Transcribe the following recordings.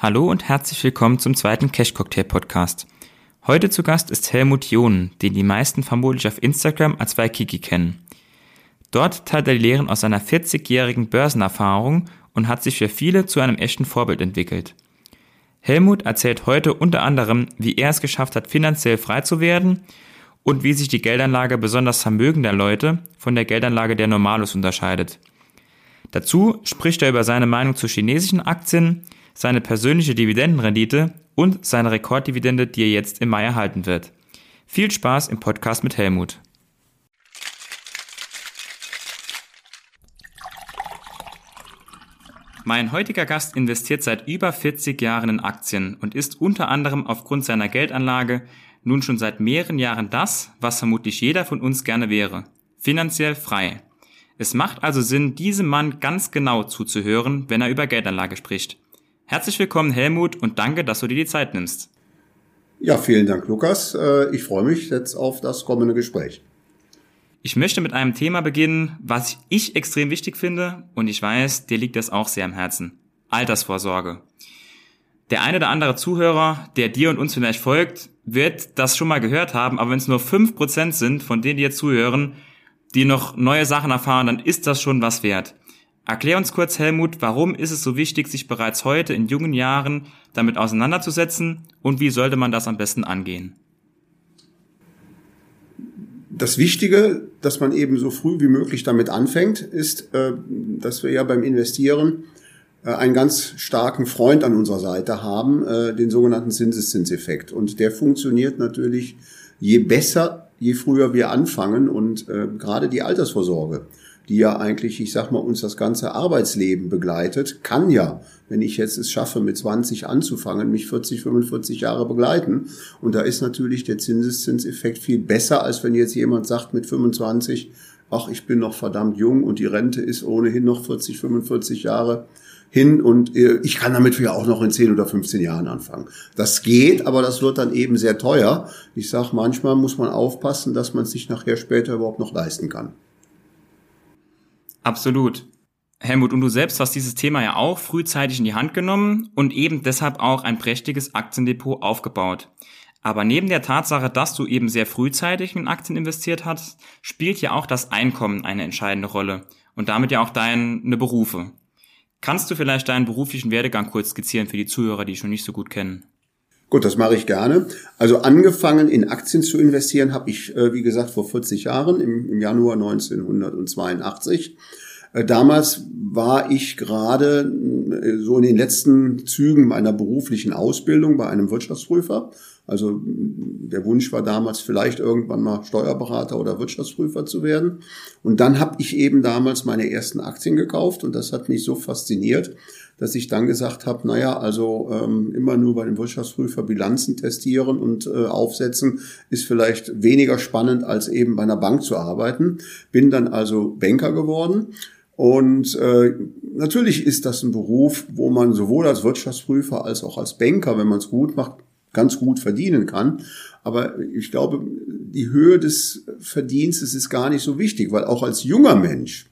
Hallo und herzlich willkommen zum zweiten Cash Cocktail Podcast. Heute zu Gast ist Helmut John, den die meisten vermutlich auf Instagram als Waikiki kennen. Dort teilt er die Lehren aus seiner 40-jährigen Börsenerfahrung und hat sich für viele zu einem echten Vorbild entwickelt. Helmut erzählt heute unter anderem, wie er es geschafft hat, finanziell frei zu werden und wie sich die Geldanlage besonders vermögender Leute von der Geldanlage der Normalos unterscheidet. Dazu spricht er über seine Meinung zu chinesischen Aktien, seine persönliche Dividendenrendite und seine Rekorddividende, die er jetzt im Mai erhalten wird. Viel Spaß im Podcast mit Helmut. Mein heutiger Gast investiert seit über 40 Jahren in Aktien und ist unter anderem aufgrund seiner Geldanlage nun schon seit mehreren Jahren das, was vermutlich jeder von uns gerne wäre. Finanziell frei. Es macht also Sinn, diesem Mann ganz genau zuzuhören, wenn er über Geldanlage spricht. Herzlich willkommen, Helmut, und danke, dass du dir die Zeit nimmst. Ja, vielen Dank, Lukas. Äh, ich freue mich jetzt auf das kommende Gespräch. Ich möchte mit einem Thema beginnen, was ich extrem wichtig finde, und ich weiß, dir liegt das auch sehr am Herzen. Altersvorsorge. Der eine oder andere Zuhörer, der dir und uns vielleicht folgt, wird das schon mal gehört haben, aber wenn es nur fünf Prozent sind, von denen die jetzt zuhören, die noch neue Sachen erfahren, dann ist das schon was wert. Erklär uns kurz, Helmut, warum ist es so wichtig, sich bereits heute in jungen Jahren damit auseinanderzusetzen und wie sollte man das am besten angehen? Das Wichtige, dass man eben so früh wie möglich damit anfängt, ist, äh, dass wir ja beim Investieren äh, einen ganz starken Freund an unserer Seite haben, äh, den sogenannten Zinseszinseffekt. Und der funktioniert natürlich je besser, je früher wir anfangen und gerade die Altersvorsorge die ja eigentlich, ich sag mal, uns das ganze Arbeitsleben begleitet, kann ja, wenn ich jetzt es schaffe, mit 20 anzufangen, mich 40, 45 Jahre begleiten. Und da ist natürlich der Zinseszinseffekt viel besser, als wenn jetzt jemand sagt mit 25, ach, ich bin noch verdammt jung und die Rente ist ohnehin noch 40, 45 Jahre hin und äh, ich kann damit ja auch noch in 10 oder 15 Jahren anfangen. Das geht, aber das wird dann eben sehr teuer. Ich sag, manchmal muss man aufpassen, dass man es sich nachher später überhaupt noch leisten kann. Absolut. Helmut, und du selbst hast dieses Thema ja auch frühzeitig in die Hand genommen und eben deshalb auch ein prächtiges Aktiendepot aufgebaut. Aber neben der Tatsache, dass du eben sehr frühzeitig in Aktien investiert hast, spielt ja auch das Einkommen eine entscheidende Rolle und damit ja auch deine Berufe. Kannst du vielleicht deinen beruflichen Werdegang kurz skizzieren für die Zuhörer, die schon nicht so gut kennen? Gut, das mache ich gerne. Also angefangen in Aktien zu investieren habe ich, äh, wie gesagt, vor 40 Jahren, im, Januar 1982. Äh, damals war ich gerade äh, so in den letzten Zügen meiner beruflichen Ausbildung bei einem Wirtschaftsprüfer. Also der Wunsch war damals vielleicht irgendwann mal Steuerberater oder Wirtschaftsprüfer zu werden. Und dann habe ich eben damals meine ersten Aktien gekauft und das hat mich so fasziniert, dass ich dann gesagt habe, naja, also ähm, immer nur bei dem Wirtschaftsprüfer Bilanzen testieren und äh, aufsetzen ist vielleicht weniger spannend, als eben bei einer Bank zu arbeiten. Bin dann also Banker geworden. Und äh, natürlich ist das ein Beruf, wo man sowohl als Wirtschaftsprüfer als auch als Banker, wenn man es gut macht, ganz gut verdienen kann. Aber ich glaube, die Höhe des Verdienstes ist gar nicht so wichtig, weil auch als junger Mensch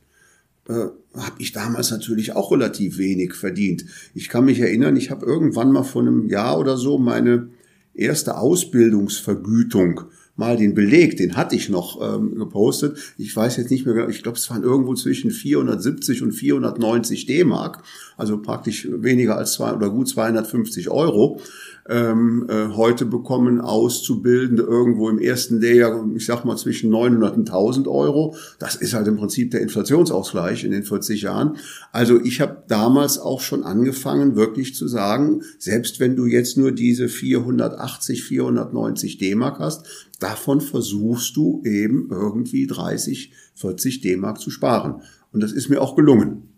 äh, habe ich damals natürlich auch relativ wenig verdient. Ich kann mich erinnern, ich habe irgendwann mal vor einem Jahr oder so meine erste Ausbildungsvergütung mal den Beleg, den hatte ich noch ähm, gepostet. Ich weiß jetzt nicht mehr genau, ich glaube, es waren irgendwo zwischen 470 und 490 D-Mark, also praktisch weniger als zwei oder gut 250 Euro ähm, äh, heute bekommen Auszubildende irgendwo im ersten Lehrjahr, ich sag mal zwischen 900 und 1000 Euro. Das ist halt im Prinzip der Inflationsausgleich in den 40 Jahren. Also ich habe damals auch schon angefangen, wirklich zu sagen, selbst wenn du jetzt nur diese 480, 490 D-Mark hast, davon versuchst du eben irgendwie 30, 40 D-Mark zu sparen. Und das ist mir auch gelungen.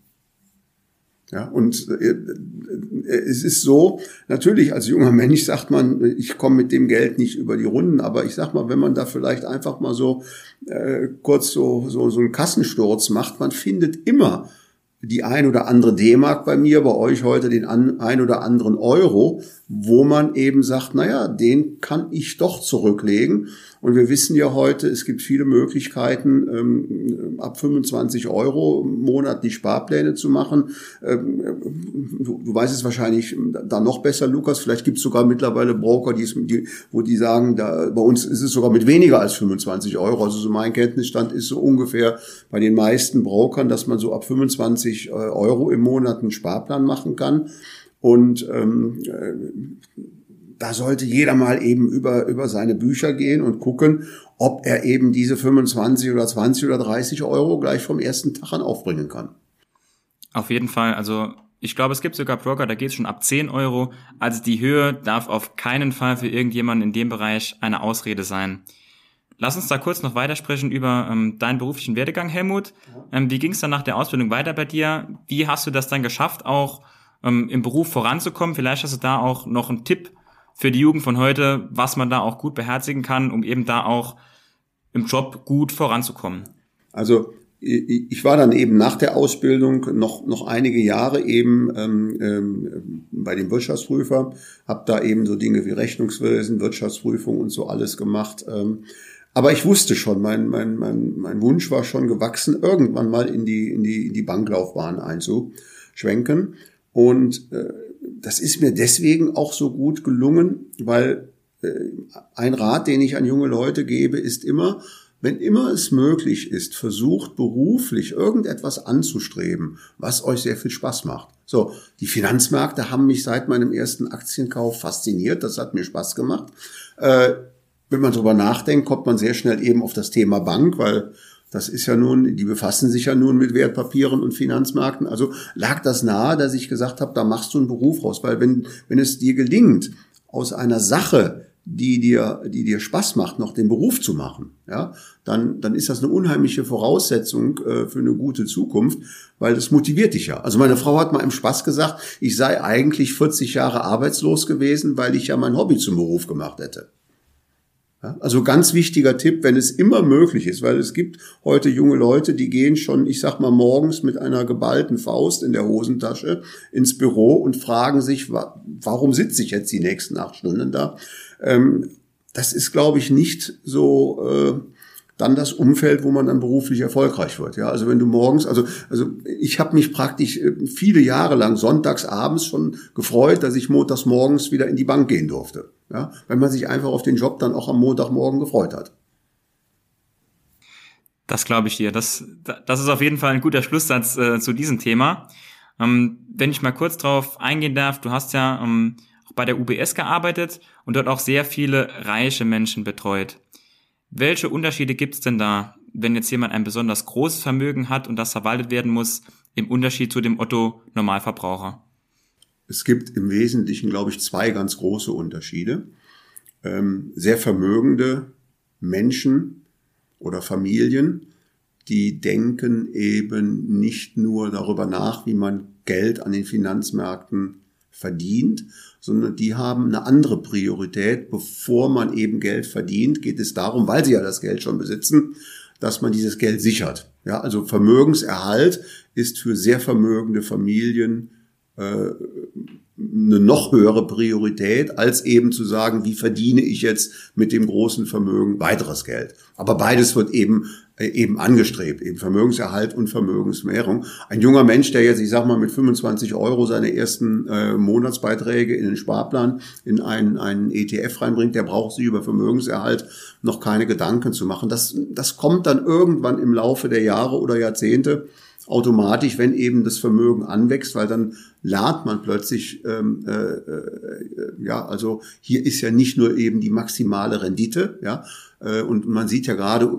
Ja, und äh, äh, es ist so, natürlich als junger Mensch sagt man, ich komme mit dem Geld nicht über die Runden, aber ich sag mal, wenn man da vielleicht einfach mal so äh, kurz so, so, so einen Kassensturz macht, man findet immer die ein oder andere D-Mark bei mir, bei euch heute den ein oder anderen Euro, wo man eben sagt, naja, den kann ich doch zurücklegen. Und wir wissen ja heute, es gibt viele Möglichkeiten, ähm, ab 25 Euro monatlich Sparpläne zu machen. Ähm, du, du, weißt es wahrscheinlich da noch besser, Lukas. Vielleicht gibt es sogar mittlerweile Broker, die, die, wo die sagen, da, bei uns ist es sogar mit weniger als 25 Euro. Also so mein Kenntnisstand ist so ungefähr bei den meisten Brokern, dass man so ab 25 äh, Euro im Monat einen Sparplan machen kann. Und ähm, äh, da sollte jeder mal eben über, über seine Bücher gehen und gucken, ob er eben diese 25 oder 20 oder 30 Euro gleich vom ersten Tag an aufbringen kann. Auf jeden Fall. Also ich glaube, es gibt sogar Broker, da geht es schon ab 10 Euro. Also die Höhe darf auf keinen Fall für irgendjemanden in dem Bereich eine Ausrede sein. Lass uns da kurz noch weitersprechen über ähm, deinen beruflichen Werdegang, Helmut. Ähm, wie ging es dann nach der Ausbildung weiter bei dir? Wie hast du das dann geschafft, auch ähm, im Beruf voranzukommen? Vielleicht hast du da auch noch einen Tipp für die Jugend von heute, was man da auch gut beherzigen kann, um eben da auch im Job gut voranzukommen? Also ich war dann eben nach der Ausbildung noch noch einige Jahre eben ähm, ähm, bei dem Wirtschaftsprüfer, habe da eben so Dinge wie Rechnungswesen, Wirtschaftsprüfung und so alles gemacht. Ähm, aber ich wusste schon, mein, mein, mein, mein Wunsch war schon gewachsen, irgendwann mal in die, in die, in die Banklaufbahn einzuschwenken. Und äh, das ist mir deswegen auch so gut gelungen, weil äh, ein Rat, den ich an junge Leute gebe, ist immer, wenn immer es möglich ist, versucht beruflich irgendetwas anzustreben, was euch sehr viel Spaß macht. So, die Finanzmärkte haben mich seit meinem ersten Aktienkauf fasziniert, das hat mir Spaß gemacht. Äh, wenn man drüber nachdenkt, kommt man sehr schnell eben auf das Thema Bank, weil das ist ja nun, die befassen sich ja nun mit Wertpapieren und Finanzmärkten. Also lag das nahe, dass ich gesagt habe, da machst du einen Beruf raus. Weil wenn, wenn es dir gelingt, aus einer Sache, die dir, die dir Spaß macht, noch den Beruf zu machen, ja, dann, dann ist das eine unheimliche Voraussetzung äh, für eine gute Zukunft, weil das motiviert dich ja. Also meine Frau hat mal im Spaß gesagt, ich sei eigentlich 40 Jahre arbeitslos gewesen, weil ich ja mein Hobby zum Beruf gemacht hätte. Also ganz wichtiger Tipp, wenn es immer möglich ist, weil es gibt heute junge Leute, die gehen schon, ich sag mal, morgens mit einer geballten Faust in der Hosentasche ins Büro und fragen sich, warum sitze ich jetzt die nächsten acht Stunden da? Ähm, das ist, glaube ich, nicht so äh, dann das Umfeld, wo man dann beruflich erfolgreich wird. Ja, also wenn du morgens, also also ich habe mich praktisch äh, viele Jahre lang sonntags abends schon gefreut, dass ich montags morgens wieder in die Bank gehen durfte. Ja, weil man sich einfach auf den Job dann auch am Montagmorgen gefreut hat. Das glaube ich dir. Das, das ist auf jeden Fall ein guter Schlusssatz äh, zu diesem Thema. Ähm, wenn ich mal kurz drauf eingehen darf, du hast ja ähm, auch bei der UBS gearbeitet und dort auch sehr viele reiche Menschen betreut. Welche Unterschiede gibt es denn da, wenn jetzt jemand ein besonders großes Vermögen hat und das verwaltet werden muss, im Unterschied zu dem Otto Normalverbraucher? Es gibt im Wesentlichen, glaube ich, zwei ganz große Unterschiede. Ähm, sehr vermögende Menschen oder Familien, die denken eben nicht nur darüber nach, wie man Geld an den Finanzmärkten verdient, sondern die haben eine andere Priorität. Bevor man eben Geld verdient, geht es darum, weil sie ja das Geld schon besitzen, dass man dieses Geld sichert. Ja, also Vermögenserhalt ist für sehr vermögende Familien äh, eine noch höhere Priorität, als eben zu sagen, wie verdiene ich jetzt mit dem großen Vermögen weiteres Geld. Aber beides wird eben äh, eben angestrebt, eben Vermögenserhalt und Vermögensmehrung. Ein junger Mensch, der jetzt, ich sag mal, mit 25 Euro seine ersten äh, Monatsbeiträge in den Sparplan, in einen, einen ETF reinbringt, der braucht sich über Vermögenserhalt noch keine Gedanken zu machen. Das, das kommt dann irgendwann im Laufe der Jahre oder Jahrzehnte automatisch, wenn eben das Vermögen anwächst, weil dann lernt man plötzlich, ähm, äh, äh, ja, also hier ist ja nicht nur eben die maximale Rendite, ja, äh, und man sieht ja gerade,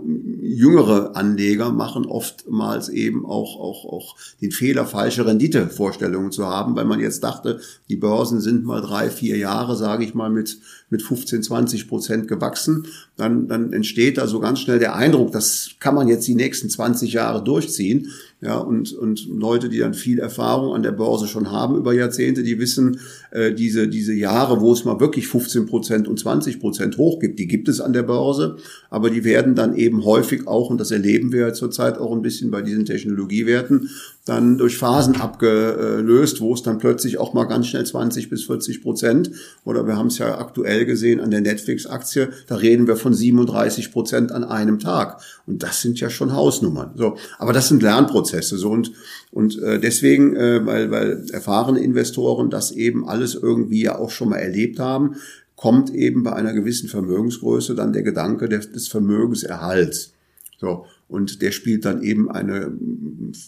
jüngere Anleger machen oftmals eben auch, auch, auch den Fehler, falsche Renditevorstellungen zu haben, weil man jetzt dachte, die Börsen sind mal drei, vier Jahre, sage ich mal, mit, mit 15, 20 Prozent gewachsen. Dann, dann entsteht da so ganz schnell der Eindruck, das kann man jetzt die nächsten 20 Jahre durchziehen. Ja, und, und Leute, die dann viel Erfahrung an der Börse schon haben über Jahrzehnte, die wissen, äh, diese, diese Jahre, wo es mal wirklich 15 Prozent und 20 Prozent hoch gibt, die gibt es an der Börse, aber die werden dann eben häufig auch, und das erleben wir zurzeit auch ein bisschen bei diesen Technologiewerten, dann durch Phasen abgelöst, wo es dann plötzlich auch mal ganz schnell 20 bis 40 Prozent oder wir haben es ja aktuell gesehen an der Netflix-Aktie, da reden wir von 37 Prozent an einem Tag und das sind ja schon Hausnummern. So, aber das sind Lernprozesse so und und äh, deswegen, äh, weil weil erfahrene Investoren das eben alles irgendwie ja auch schon mal erlebt haben, kommt eben bei einer gewissen Vermögensgröße dann der Gedanke des, des Vermögenserhalts. So. Und der spielt dann eben eine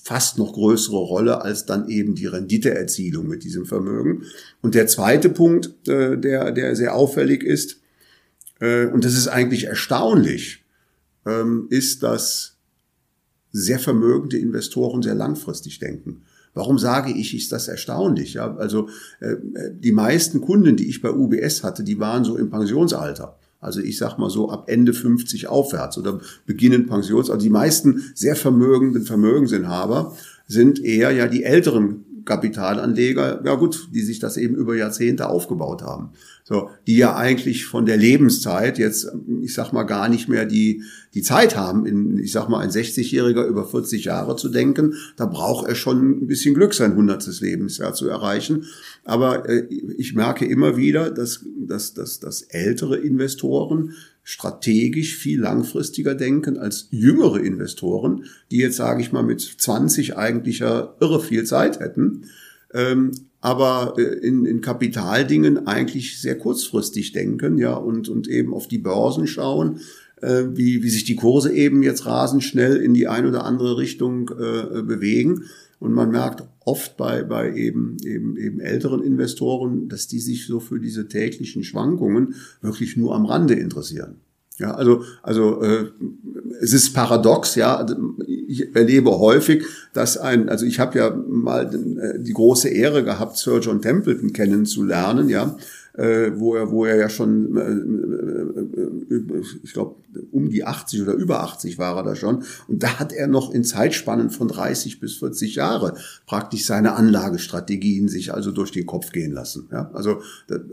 fast noch größere Rolle als dann eben die Renditeerzielung mit diesem Vermögen. Und der zweite Punkt, äh, der, der sehr auffällig ist, äh, und das ist eigentlich erstaunlich, ähm, ist, dass sehr vermögende Investoren sehr langfristig denken. Warum sage ich, ist das erstaunlich? Ja, also äh, die meisten Kunden, die ich bei UBS hatte, die waren so im Pensionsalter. Also ich sag mal so ab Ende 50 aufwärts oder beginnen Pensions. Also die meisten sehr vermögenden Vermögensinhaber sind eher ja die älteren Kapitalanleger, ja gut, die sich das eben über Jahrzehnte aufgebaut haben. So, die ja eigentlich von der Lebenszeit jetzt, ich sag mal, gar nicht mehr die, die Zeit haben, in, ich sag mal, ein 60-Jähriger über 40 Jahre zu denken. Da braucht er schon ein bisschen Glück, sein 100. Lebensjahr zu erreichen. Aber äh, ich merke immer wieder, dass, dass, dass, dass ältere Investoren strategisch viel langfristiger denken als jüngere Investoren, die jetzt, sage ich mal, mit 20 eigentlich ja irre viel Zeit hätten, ähm, aber äh, in, in Kapitaldingen eigentlich sehr kurzfristig denken, ja, und, und eben auf die Börsen schauen, äh, wie, wie sich die Kurse eben jetzt rasend schnell in die ein oder andere Richtung äh, bewegen. Und man merkt oft bei, bei eben, eben, eben älteren Investoren, dass die sich so für diese täglichen Schwankungen wirklich nur am Rande interessieren. Ja, also, also äh, es ist paradox, ja. Ich erlebe häufig, dass ein, also ich habe ja mal äh, die große Ehre gehabt, Sir John Templeton kennenzulernen, ja, äh, wo er, wo er ja schon, äh, äh, ich glaube, um die 80 oder über 80 war er da schon. Und da hat er noch in Zeitspannen von 30 bis 40 Jahre praktisch seine Anlagestrategien sich also durch den Kopf gehen lassen. Ja, also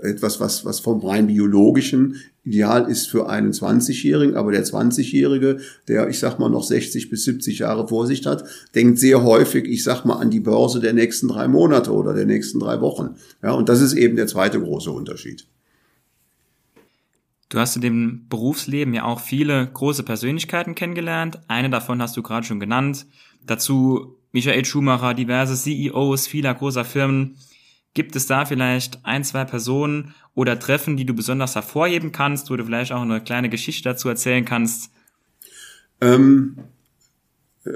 etwas, was, was vom rein biologischen ideal ist für einen 20-Jährigen, aber der 20-Jährige, der, ich sag mal, noch 60 bis 70 Jahre Vorsicht hat, denkt sehr häufig, ich sag mal, an die Börse der nächsten drei Monate oder der nächsten drei Wochen. Ja, und das ist eben der zweite große Unterschied. Du hast in dem Berufsleben ja auch viele große Persönlichkeiten kennengelernt. Eine davon hast du gerade schon genannt. Dazu Michael Schumacher, diverse CEOs vieler großer Firmen. Gibt es da vielleicht ein, zwei Personen oder Treffen, die du besonders hervorheben kannst, wo du vielleicht auch eine kleine Geschichte dazu erzählen kannst? Ähm, äh,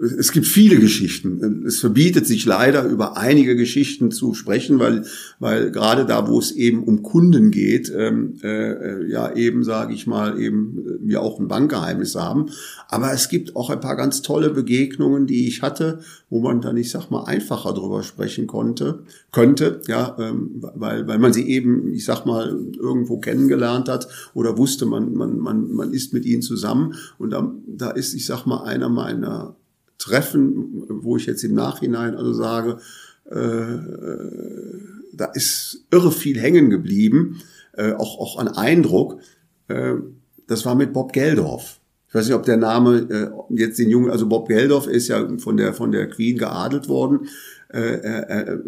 es gibt viele Geschichten. Es verbietet sich leider über einige Geschichten zu sprechen, weil, weil gerade da, wo es eben um Kunden geht, ähm, äh, ja eben, sage ich mal, eben äh, wir auch ein Bankgeheimnis haben. Aber es gibt auch ein paar ganz tolle Begegnungen, die ich hatte, wo man dann, ich sag mal, einfacher drüber sprechen konnte, könnte, ja, ähm, weil, weil man sie eben, ich sag mal, irgendwo kennengelernt hat oder wusste, man, man, man, man ist mit ihnen zusammen. Und da, da ist, ich sag mal, einer meiner Treffen, wo ich jetzt im Nachhinein also sage, äh, da ist irre viel hängen geblieben, äh, auch, auch an Eindruck. Äh, das war mit Bob Geldorf. Ich weiß nicht, ob der Name äh, jetzt den Jungen, also Bob Geldorf ist ja von der von der Queen geadelt worden. Äh, äh,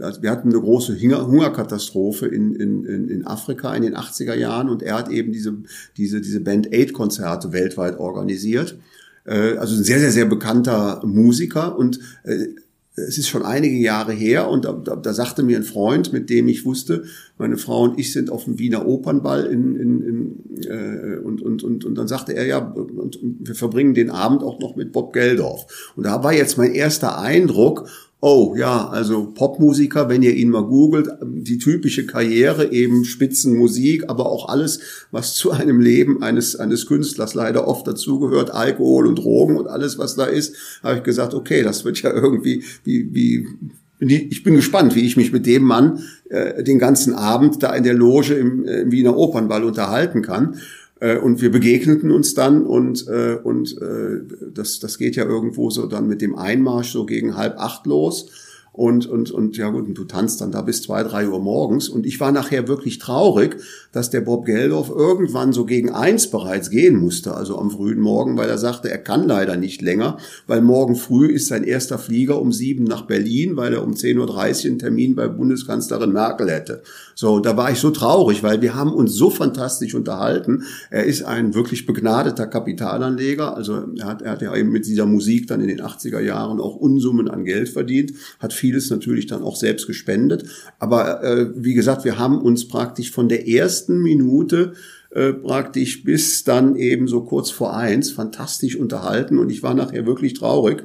also wir hatten eine große Hungerkatastrophe in, in, in Afrika in den 80er Jahren und er hat eben diese, diese, diese Band Aid Konzerte weltweit organisiert. Äh, also ein sehr, sehr, sehr bekannter Musiker und äh, es ist schon einige Jahre her und da, da, da sagte mir ein Freund, mit dem ich wusste, meine Frau und ich sind auf dem Wiener Opernball in, in, in, äh, und, und, und, und dann sagte er ja, und, und wir verbringen den Abend auch noch mit Bob Geldorf. Und da war jetzt mein erster Eindruck, Oh ja, also Popmusiker, wenn ihr ihn mal googelt, die typische Karriere, eben Spitzenmusik, aber auch alles, was zu einem Leben eines, eines Künstlers leider oft dazugehört, Alkohol und Drogen und alles, was da ist, habe ich gesagt, okay, das wird ja irgendwie, wie, wie, ich bin gespannt, wie ich mich mit dem Mann äh, den ganzen Abend da in der Loge im, äh, im Wiener Opernball unterhalten kann. Äh, und wir begegneten uns dann und, äh, und äh, das, das geht ja irgendwo so dann mit dem Einmarsch so gegen halb acht los. Und, und, und ja gut, und du tanzt dann da bis zwei, drei Uhr morgens. Und ich war nachher wirklich traurig, dass der Bob Geldorf irgendwann so gegen eins bereits gehen musste, also am frühen Morgen, weil er sagte, er kann leider nicht länger, weil morgen früh ist sein erster Flieger um sieben nach Berlin, weil er um 10.30 Uhr einen Termin bei Bundeskanzlerin Merkel hätte. So, da war ich so traurig, weil wir haben uns so fantastisch unterhalten. Er ist ein wirklich begnadeter Kapitalanleger, also er hat, er hat ja eben mit dieser Musik dann in den 80er Jahren auch Unsummen an Geld verdient, hat vieles natürlich dann auch selbst gespendet. Aber äh, wie gesagt, wir haben uns praktisch von der ersten Minute äh, praktisch bis dann eben so kurz vor eins fantastisch unterhalten und ich war nachher wirklich traurig,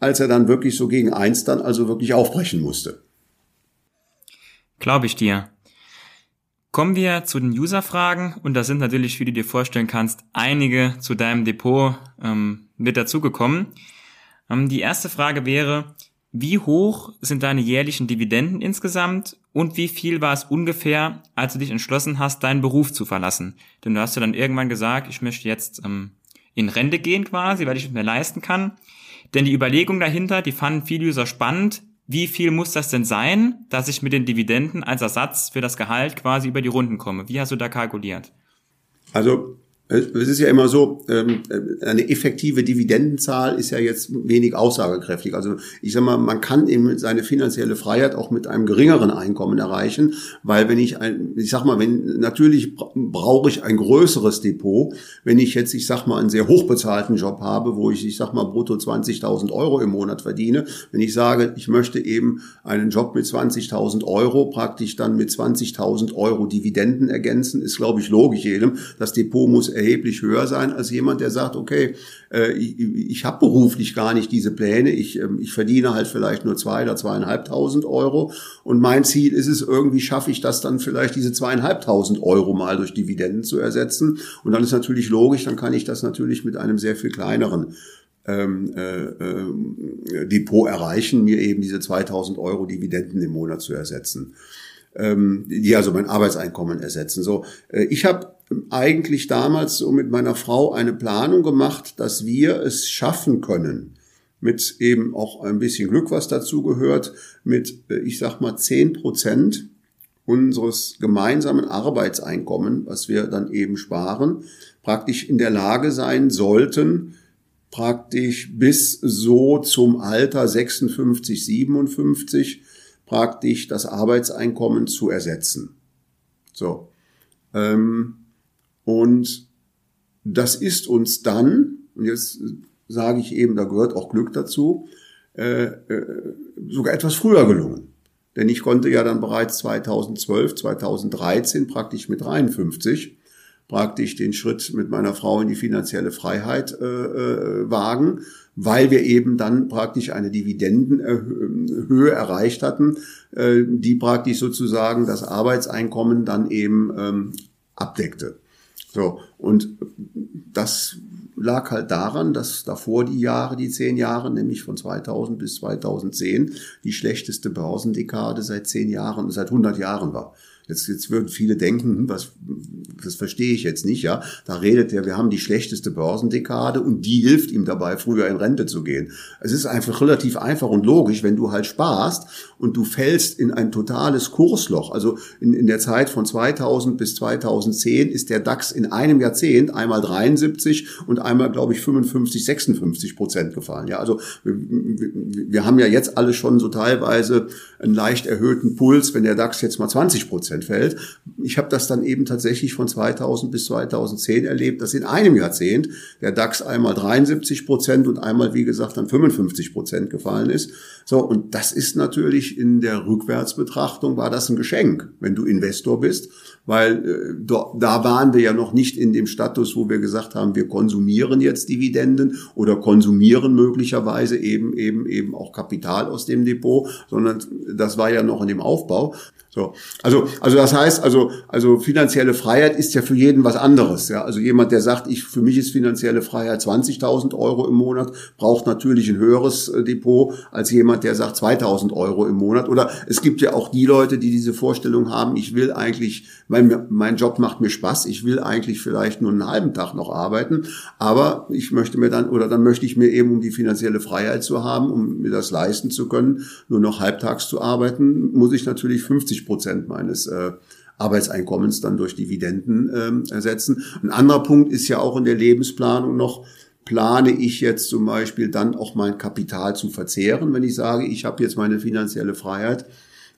als er dann wirklich so gegen eins dann also wirklich aufbrechen musste. Glaube ich dir. Kommen wir zu den User-Fragen und da sind natürlich, wie du dir vorstellen kannst, einige zu deinem Depot ähm, mit dazugekommen. Ähm, die erste Frage wäre, wie hoch sind deine jährlichen Dividenden insgesamt und wie viel war es ungefähr, als du dich entschlossen hast, deinen Beruf zu verlassen? Denn du hast ja dann irgendwann gesagt, ich möchte jetzt ähm, in Rente gehen quasi, weil ich es mir leisten kann. Denn die Überlegung dahinter, die fanden viele User spannend. Wie viel muss das denn sein, dass ich mit den Dividenden als Ersatz für das Gehalt quasi über die Runden komme? Wie hast du da kalkuliert? Also es ist ja immer so, ähm, äh, eine effektive Dividendenzahl ist ja jetzt wenig aussagekräftig. Also ich sag mal, man kann eben seine finanzielle Freiheit auch mit einem geringeren Einkommen erreichen, weil wenn ich ein, ich sag mal, wenn natürlich brauche ich ein größeres Depot, wenn ich jetzt, ich sag mal, einen sehr hochbezahlten Job habe, wo ich, ich sag mal, brutto 20.000 Euro im Monat verdiene, wenn ich sage, ich möchte eben einen Job mit 20.000 Euro praktisch dann mit 20.000 Euro Dividenden ergänzen, ist glaube ich logisch jedem. Das Depot muss erheblich höher sein als jemand, der sagt, okay, äh, ich, ich habe beruflich gar nicht diese Pläne, ich, äh, ich verdiene halt vielleicht nur zwei oder zweieinhalbtausend Euro. Und mein Ziel ist es, irgendwie schaffe ich das dann vielleicht diese zweieinhalbtausend Euro mal durch Dividenden zu ersetzen. Und dann ist natürlich logisch, dann kann ich das natürlich mit einem sehr viel kleineren ähm, äh, äh, Depot erreichen, mir eben diese 2000 Euro Dividenden im Monat zu ersetzen. Ähm, die also mein Arbeitseinkommen ersetzen. So, äh, ich habe eigentlich damals so mit meiner Frau eine Planung gemacht, dass wir es schaffen können, mit eben auch ein bisschen Glück, was dazu gehört, mit, äh, ich sag mal, zehn Prozent unseres gemeinsamen Arbeitseinkommen, was wir dann eben sparen, praktisch in der Lage sein sollten, praktisch bis so zum Alter 56, 57 praktisch das Arbeitseinkommen zu ersetzen. So. Ähm, und das ist uns dann, und jetzt sage ich eben, da gehört auch Glück dazu, äh, äh, sogar etwas früher gelungen. Denn ich konnte ja dann bereits 2012, 2013 praktisch mit 53 praktisch den Schritt mit meiner Frau in die finanzielle Freiheit äh, äh, wagen, weil wir eben dann praktisch eine Dividendenhöhe erreicht hatten, äh, die praktisch sozusagen das Arbeitseinkommen dann eben ähm, abdeckte. So, und das lag halt daran, dass davor die Jahre, die zehn Jahre, nämlich von 2000 bis 2010, die schlechteste Börsendekade seit zehn Jahren, seit 100 Jahren war. Jetzt, jetzt würden viele denken, hm, was, das verstehe ich jetzt nicht, ja. Da redet er, wir haben die schlechteste Börsendekade und die hilft ihm dabei, früher in Rente zu gehen. Es ist einfach relativ einfach und logisch, wenn du halt sparst und du fällst in ein totales Kursloch. Also in, in der Zeit von 2000 bis 2010 ist der DAX in einem Jahrzehnt einmal 73 und einmal, glaube ich, 55, 56 Prozent gefallen. Ja, also wir, wir haben ja jetzt alle schon so teilweise einen leicht erhöhten Puls, wenn der DAX jetzt mal 20 Prozent Prozent fällt. Ich habe das dann eben tatsächlich von 2000 bis 2010 erlebt, dass in einem Jahrzehnt der DAX einmal 73 Prozent und einmal, wie gesagt, dann 55 Prozent gefallen ist. So, und das ist natürlich in der Rückwärtsbetrachtung war das ein Geschenk, wenn du Investor bist, weil äh, da waren wir ja noch nicht in dem Status, wo wir gesagt haben, wir konsumieren jetzt Dividenden oder konsumieren möglicherweise eben eben eben auch Kapital aus dem Depot, sondern das war ja noch in dem Aufbau. So, also, also das heißt, also, also finanzielle Freiheit ist ja für jeden was anderes. Ja, also jemand, der sagt, ich für mich ist finanzielle Freiheit 20.000 Euro im Monat, braucht natürlich ein höheres äh, Depot als jemand, der sagt 2.000 Euro im Monat. Oder es gibt ja auch die Leute, die diese Vorstellung haben, ich will eigentlich, mein, mein Job macht mir Spaß, ich will eigentlich vielleicht nur einen halben Tag noch arbeiten, aber ich möchte mir dann oder dann möchte ich mir eben, um die finanzielle Freiheit zu haben, um mir das leisten zu können, nur noch halbtags zu arbeiten, muss ich natürlich 50 50 Prozent meines äh, Arbeitseinkommens dann durch Dividenden ähm, ersetzen. Ein anderer Punkt ist ja auch in der Lebensplanung noch, plane ich jetzt zum Beispiel dann auch mein Kapital zu verzehren, wenn ich sage, ich habe jetzt meine finanzielle Freiheit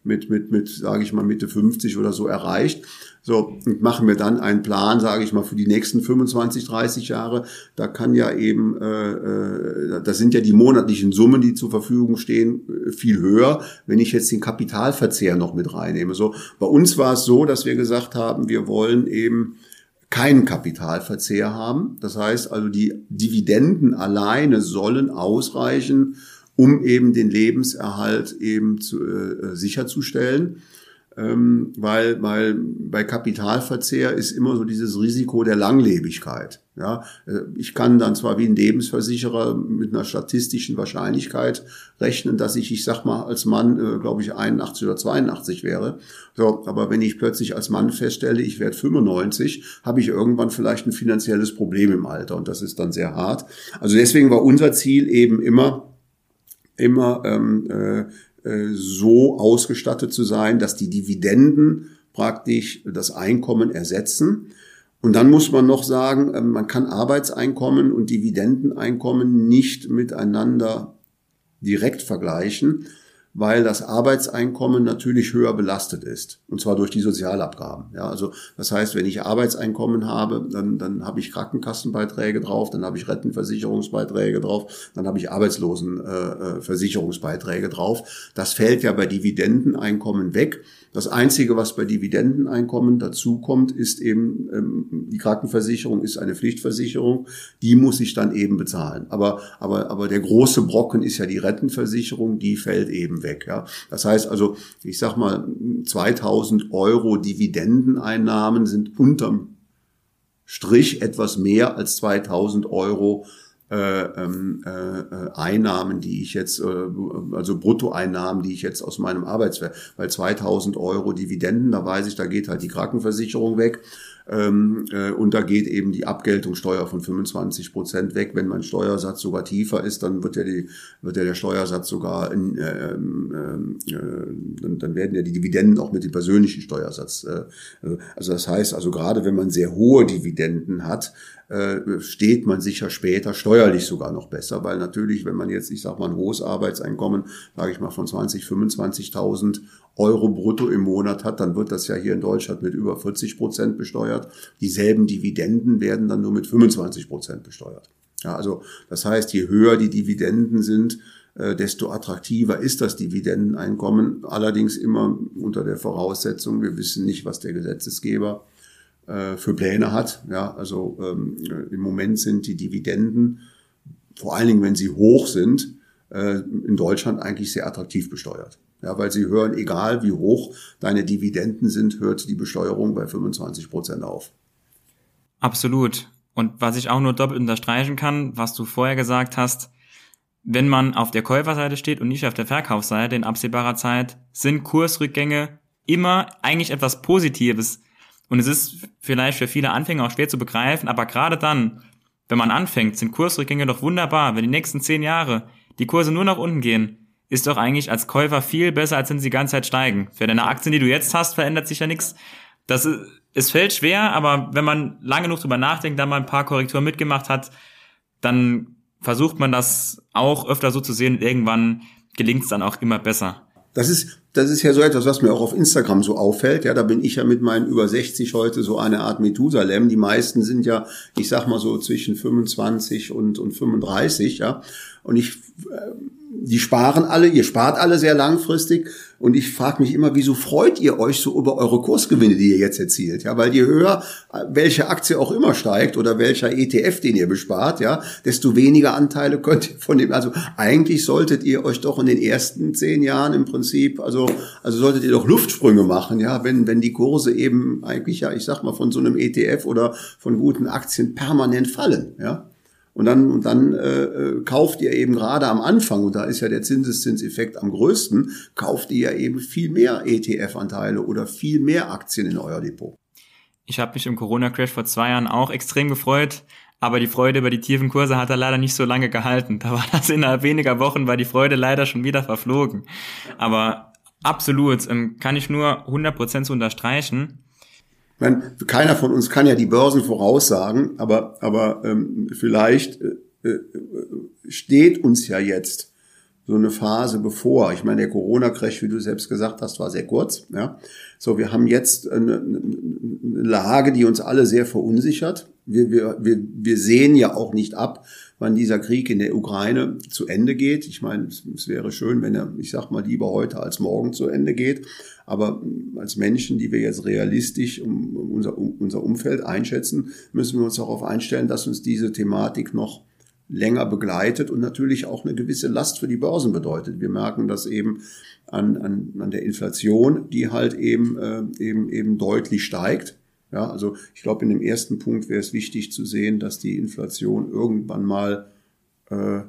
mit, mit, mit, sage ich mal, Mitte 50 oder so erreicht. So, und machen wir dann einen Plan, sage ich mal, für die nächsten 25, 30 Jahre. Da kann ja eben, äh, äh, das sind ja die monatlichen Summen, die zur Verfügung stehen, äh, viel höher, wenn ich jetzt den Kapitalverzehr noch mit reinnehme. So, bei uns war es so, dass wir gesagt haben, wir wollen eben keinen Kapitalverzehr haben. Das heißt also, die Dividenden alleine sollen ausreichen, um eben den Lebenserhalt eben zu, äh, sicherzustellen ähm, weil, weil bei Kapitalverzehr ist immer so dieses Risiko der Langlebigkeit. Ja, äh, ich kann dann zwar wie ein Lebensversicherer mit einer statistischen Wahrscheinlichkeit rechnen, dass ich, ich sag mal, als Mann, äh, glaube ich, 81 oder 82 wäre. So, aber wenn ich plötzlich als Mann feststelle, ich werde 95, habe ich irgendwann vielleicht ein finanzielles Problem im Alter und das ist dann sehr hart. Also deswegen war unser Ziel eben immer, immer ähm, äh, äh, so ausgestattet zu sein, dass die Dividenden praktisch das Einkommen ersetzen. Und dann muss man noch sagen, ähm, man kann Arbeitseinkommen und Dividendeneinkommen nicht miteinander direkt vergleichen, weil das Arbeitseinkommen natürlich höher belastet ist. Und zwar durch die Sozialabgaben. Ja, also das heißt, wenn ich Arbeitseinkommen habe, dann, dann habe ich Krankenkassenbeiträge drauf, dann habe ich Rentenversicherungsbeiträge drauf, dann habe ich Arbeitslosenversicherungsbeiträge drauf. Das fällt ja bei Dividendeneinkommen weg. Das Einzige, was bei Dividendeneinkommen dazukommt, ist eben, ähm, die Krankenversicherung ist eine Pflichtversicherung, die muss ich dann eben bezahlen. Aber, aber, aber der große Brocken ist ja die Rentenversicherung, die fällt eben weg. Ja. Das heißt also, ich sag mal, 2000 Euro Dividendeneinnahmen sind unterm Strich etwas mehr als 2000 Euro äh, ähm, äh, Einnahmen, die ich jetzt, äh, also Bruttoeinnahmen, die ich jetzt aus meinem Arbeitsfeld, weil 2000 Euro Dividenden, da weiß ich, da geht halt die Krankenversicherung weg ähm, äh, und da geht eben die Abgeltungssteuer von 25 Prozent weg. Wenn mein Steuersatz sogar tiefer ist, dann wird ja, die, wird ja der Steuersatz sogar, in, äh, ähm, äh, dann, dann werden ja die Dividenden auch mit dem persönlichen Steuersatz. Äh, also das heißt, also gerade wenn man sehr hohe Dividenden hat, äh, steht man sicher später steuerlich sogar noch besser, weil natürlich, wenn man jetzt, ich sag mal, ein hohes Arbeitseinkommen, sage ich mal, von 20, 25.000 Euro brutto im Monat hat, dann wird das ja hier in Deutschland mit über 40 Prozent besteuert. Dieselben Dividenden werden dann nur mit 25 Prozent besteuert. Ja, also das heißt, je höher die Dividenden sind, äh, desto attraktiver ist das Dividendeneinkommen. Allerdings immer unter der Voraussetzung, wir wissen nicht, was der Gesetzesgeber äh, für Pläne hat. Ja, also ähm, im Moment sind die Dividenden, vor allen Dingen wenn sie hoch sind, äh, in Deutschland eigentlich sehr attraktiv besteuert. Ja, weil sie hören, egal wie hoch deine Dividenden sind, hört die Besteuerung bei 25 Prozent auf. Absolut. Und was ich auch nur doppelt unterstreichen kann, was du vorher gesagt hast, wenn man auf der Käuferseite steht und nicht auf der Verkaufsseite in absehbarer Zeit, sind Kursrückgänge immer eigentlich etwas Positives. Und es ist vielleicht für viele Anfänger auch schwer zu begreifen, aber gerade dann, wenn man anfängt, sind Kursrückgänge doch wunderbar. Wenn die nächsten zehn Jahre die Kurse nur nach unten gehen, ist doch eigentlich als Käufer viel besser, als wenn sie die ganze Zeit steigen. Für deine Aktien, die du jetzt hast, verändert sich ja nichts. Das ist, es fällt schwer, aber wenn man lange genug drüber nachdenkt, da mal ein paar Korrekturen mitgemacht hat, dann versucht man das auch öfter so zu sehen und irgendwann gelingt es dann auch immer besser. Das ist, das ist ja so etwas, was mir auch auf Instagram so auffällt. Ja, da bin ich ja mit meinen über 60 heute so eine Art Methusalem. Die meisten sind ja, ich sag mal so zwischen 25 und, und 35, ja. Und ich, äh, die sparen alle, ihr spart alle sehr langfristig. Und ich frage mich immer, wieso freut ihr euch so über eure Kursgewinne, die ihr jetzt erzielt? Ja, weil je höher welche Aktie auch immer steigt oder welcher ETF, den ihr bespart, ja, desto weniger Anteile könnt ihr von dem. Also eigentlich solltet ihr euch doch in den ersten zehn Jahren im Prinzip, also also solltet ihr doch Luftsprünge machen, ja, wenn wenn die Kurse eben eigentlich ja, ich sag mal von so einem ETF oder von guten Aktien permanent fallen, ja. Und dann, und dann äh, äh, kauft ihr eben gerade am Anfang, und da ist ja der Zinseszinseffekt am größten, kauft ihr ja eben viel mehr ETF-Anteile oder viel mehr Aktien in euer Depot. Ich habe mich im Corona-Crash vor zwei Jahren auch extrem gefreut, aber die Freude über die tiefen Kurse hat er leider nicht so lange gehalten. Da war das innerhalb weniger Wochen, war die Freude leider schon wieder verflogen. Aber absolut, ähm, kann ich nur 100% so unterstreichen. Ich meine, keiner von uns kann ja die Börsen voraussagen, aber, aber ähm, vielleicht äh, äh, steht uns ja jetzt so eine Phase bevor. Ich meine, der Corona-Crash, wie du selbst gesagt hast, war sehr kurz. Ja, so wir haben jetzt eine, eine Lage, die uns alle sehr verunsichert. Wir, wir, wir, wir sehen ja auch nicht ab, wann dieser Krieg in der Ukraine zu Ende geht. Ich meine, es, es wäre schön, wenn er, ich sag mal, lieber heute als morgen zu Ende geht. Aber als Menschen, die wir jetzt realistisch um unser, um unser Umfeld einschätzen, müssen wir uns darauf einstellen, dass uns diese Thematik noch länger begleitet und natürlich auch eine gewisse Last für die Börsen bedeutet. Wir merken das eben an, an, an der Inflation, die halt eben, äh, eben, eben deutlich steigt. Ja, also ich glaube, in dem ersten Punkt wäre es wichtig zu sehen, dass die Inflation irgendwann mal äh,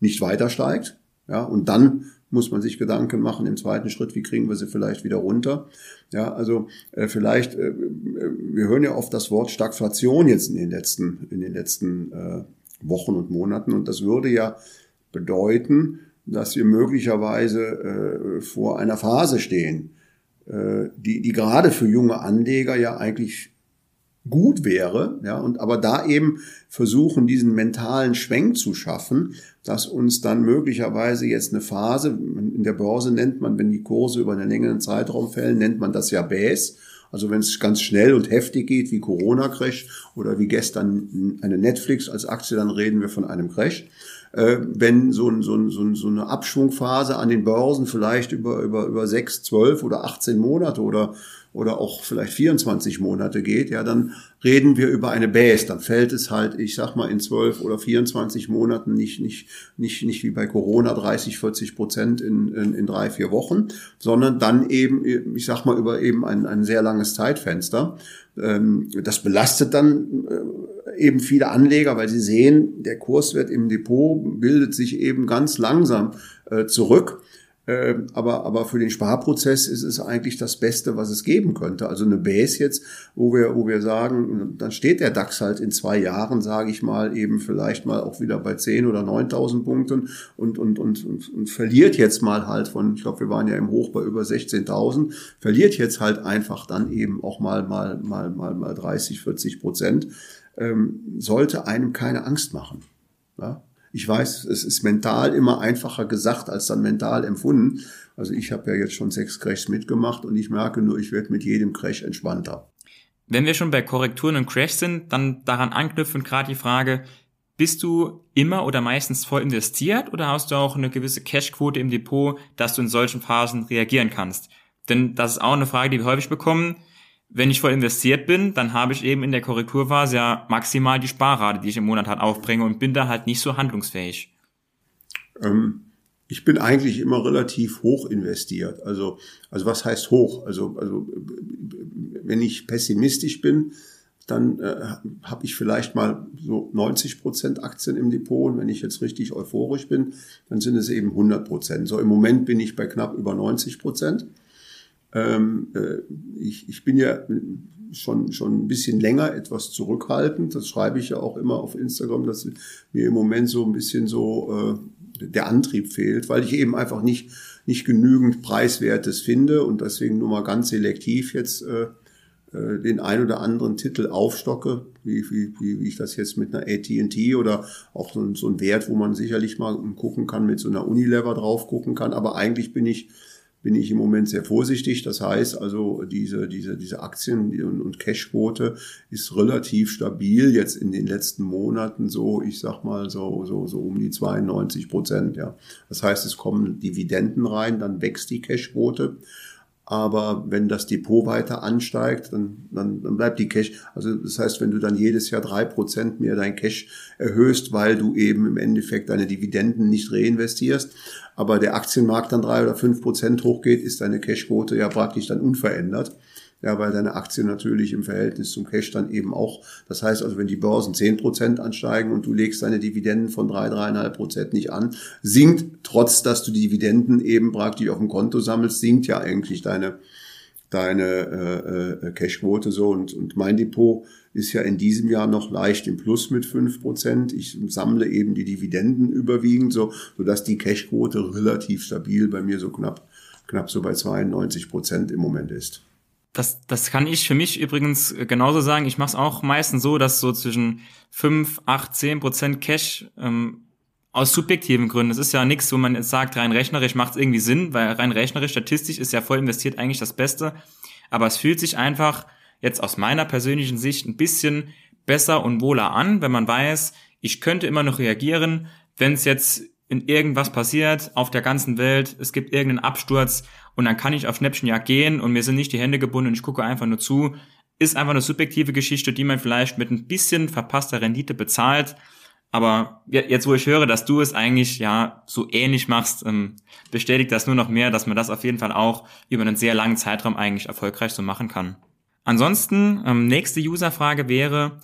nicht weiter steigt. Ja, und dann muss man sich Gedanken machen im zweiten Schritt, wie kriegen wir sie vielleicht wieder runter. Ja, also äh, vielleicht, äh, wir hören ja oft das Wort Stagflation jetzt in den letzten, in den letzten äh, Wochen und Monaten und das würde ja bedeuten, dass wir möglicherweise äh, vor einer Phase stehen, äh, die, die gerade für junge Anleger ja eigentlich gut wäre, ja, und aber da eben versuchen, diesen mentalen Schwenk zu schaffen, dass uns dann möglicherweise jetzt eine Phase, in der Börse nennt man, wenn die Kurse über einen längeren Zeitraum fällen, nennt man das ja Bäs. Also wenn es ganz schnell und heftig geht, wie Corona-Crash oder wie gestern eine Netflix als Aktie, dann reden wir von einem Crash. Äh, wenn so, ein, so, ein, so, ein, so eine Abschwungphase an den Börsen vielleicht über, über, über sechs, zwölf oder 18 Monate oder oder auch vielleicht 24 Monate geht, ja, dann reden wir über eine Base. Dann fällt es halt, ich sag mal, in 12 oder 24 Monaten nicht, nicht, nicht, nicht wie bei Corona 30, 40 Prozent in, in, in drei, vier Wochen, sondern dann eben, ich sag mal, über eben ein, ein sehr langes Zeitfenster. Ähm, das belastet dann äh, eben viele Anleger, weil sie sehen, der Kurswert im Depot bildet sich eben ganz langsam äh, zurück. Ähm, aber, aber für den Sparprozess ist es eigentlich das Beste, was es geben könnte. Also eine Base jetzt, wo wir, wo wir sagen, dann steht der DAX halt in zwei Jahren, sage ich mal, eben vielleicht mal auch wieder bei 10 oder 9.000 Punkten und, und, und, und, und verliert jetzt mal halt von, ich glaube, wir waren ja im Hoch bei über 16.000, verliert jetzt halt einfach dann eben auch mal, mal, mal, mal, mal 30, 40 Prozent, ähm, sollte einem keine Angst machen. Ja? Ich weiß, es ist mental immer einfacher gesagt als dann mental empfunden. Also ich habe ja jetzt schon sechs Crashs mitgemacht und ich merke nur, ich werde mit jedem Crash entspannter. Wenn wir schon bei Korrekturen und Crash sind, dann daran anknüpfend gerade die Frage, bist du immer oder meistens voll investiert oder hast du auch eine gewisse Cashquote im Depot, dass du in solchen Phasen reagieren kannst? Denn das ist auch eine Frage, die wir häufig bekommen wenn ich voll investiert bin, dann habe ich eben in der Korrekturphase ja maximal die Sparrate, die ich im Monat halt aufbringe und bin da halt nicht so handlungsfähig. Ähm, ich bin eigentlich immer relativ hoch investiert. Also, also was heißt hoch? Also, also wenn ich pessimistisch bin, dann äh, habe ich vielleicht mal so 90 Prozent Aktien im Depot und wenn ich jetzt richtig euphorisch bin, dann sind es eben 100 Prozent. So im Moment bin ich bei knapp über 90 Prozent. Ähm, äh, ich, ich bin ja schon, schon ein bisschen länger etwas zurückhaltend. Das schreibe ich ja auch immer auf Instagram, dass mir im Moment so ein bisschen so äh, der Antrieb fehlt, weil ich eben einfach nicht, nicht genügend Preiswertes finde und deswegen nur mal ganz selektiv jetzt äh, äh den ein oder anderen Titel aufstocke, wie, wie, wie ich das jetzt mit einer AT&T oder auch so, so ein Wert, wo man sicherlich mal gucken kann, mit so einer Unilever drauf gucken kann. Aber eigentlich bin ich bin ich im Moment sehr vorsichtig. Das heißt also, diese, diese, diese Aktien- und Cashquote ist relativ stabil jetzt in den letzten Monaten so, ich sag mal so, so, so um die 92 Prozent, ja. Das heißt, es kommen Dividenden rein, dann wächst die Cashquote. Aber wenn das Depot weiter ansteigt, dann, dann, dann bleibt die Cash. Also das heißt, wenn du dann jedes Jahr drei Prozent mehr dein Cash erhöhst, weil du eben im Endeffekt deine Dividenden nicht reinvestierst, aber der Aktienmarkt dann drei oder fünf Prozent hochgeht, ist deine Cashquote ja praktisch dann unverändert. Ja, weil deine Aktien natürlich im Verhältnis zum Cash dann eben auch, das heißt also, wenn die Börsen zehn Prozent ansteigen und du legst deine Dividenden von drei, dreieinhalb Prozent nicht an, sinkt, trotz dass du die Dividenden eben praktisch auf dem Konto sammelst, sinkt ja eigentlich deine, deine äh, äh, Cashquote so und, und mein Depot ist ja in diesem Jahr noch leicht im Plus mit fünf Prozent. Ich sammle eben die Dividenden überwiegend, so, sodass die Cashquote relativ stabil bei mir so knapp, knapp so bei 92 Prozent im Moment ist. Das, das kann ich für mich übrigens genauso sagen. Ich mache es auch meistens so, dass so zwischen 5, 8, 10 Prozent Cash ähm, aus subjektiven Gründen. Es ist ja nichts, wo man jetzt sagt, rein rechnerisch macht es irgendwie Sinn, weil rein rechnerisch, statistisch ist ja voll investiert eigentlich das Beste. Aber es fühlt sich einfach jetzt aus meiner persönlichen Sicht ein bisschen besser und wohler an, wenn man weiß, ich könnte immer noch reagieren, wenn es jetzt in irgendwas passiert auf der ganzen Welt, es gibt irgendeinen Absturz und dann kann ich auf Schnäppchenjagd gehen und mir sind nicht die Hände gebunden und ich gucke einfach nur zu. Ist einfach eine subjektive Geschichte, die man vielleicht mit ein bisschen verpasster Rendite bezahlt. Aber jetzt, wo ich höre, dass du es eigentlich ja so ähnlich machst, ähm, bestätigt das nur noch mehr, dass man das auf jeden Fall auch über einen sehr langen Zeitraum eigentlich erfolgreich so machen kann. Ansonsten, ähm, nächste Userfrage wäre,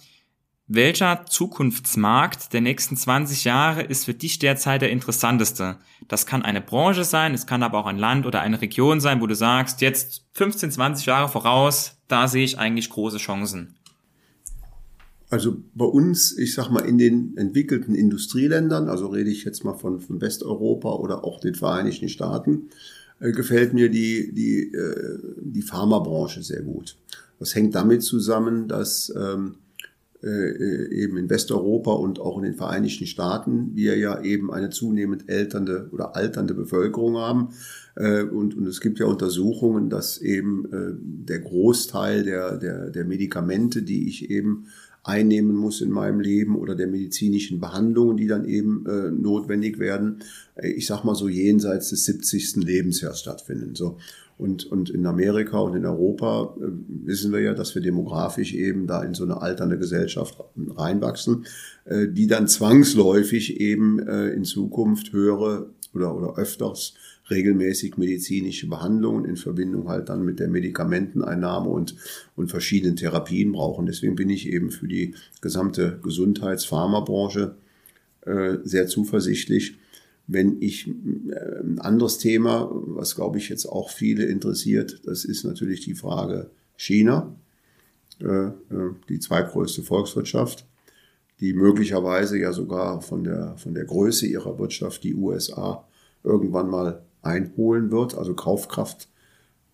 welcher Zukunftsmarkt der nächsten 20 Jahre ist für dich derzeit der interessanteste? Das kann eine Branche sein, es kann aber auch ein Land oder eine Region sein, wo du sagst, jetzt 15, 20 Jahre voraus, da sehe ich eigentlich große Chancen. Also bei uns, ich sag mal, in den entwickelten Industrieländern, also rede ich jetzt mal von, von Westeuropa oder auch den Vereinigten Staaten, äh, gefällt mir die, die, äh, die Pharmabranche sehr gut. Das hängt damit zusammen, dass ähm, äh, eben in Westeuropa und auch in den Vereinigten Staaten wir ja eben eine zunehmend älternde oder alternde Bevölkerung haben. Äh, und, und es gibt ja Untersuchungen, dass eben äh, der Großteil der, der, der Medikamente, die ich eben einnehmen muss in meinem Leben oder der medizinischen Behandlungen, die dann eben äh, notwendig werden, ich sag mal so jenseits des 70. Lebensjahres stattfinden. So. Und, und in Amerika und in Europa äh, wissen wir ja, dass wir demografisch eben da in so eine alternde Gesellschaft reinwachsen, äh, die dann zwangsläufig eben äh, in Zukunft höhere oder, oder öfters regelmäßig medizinische Behandlungen in Verbindung halt dann mit der Medikamenteneinnahme und, und verschiedenen Therapien brauchen. Deswegen bin ich eben für die gesamte Gesundheits-Pharmabranche äh, sehr zuversichtlich wenn ich äh, ein anderes Thema, was glaube ich jetzt auch viele interessiert, das ist natürlich die Frage China, äh, äh, die zweitgrößte Volkswirtschaft, die möglicherweise ja sogar von der, von der Größe ihrer Wirtschaft die USA irgendwann mal einholen wird. Also Kaufkraft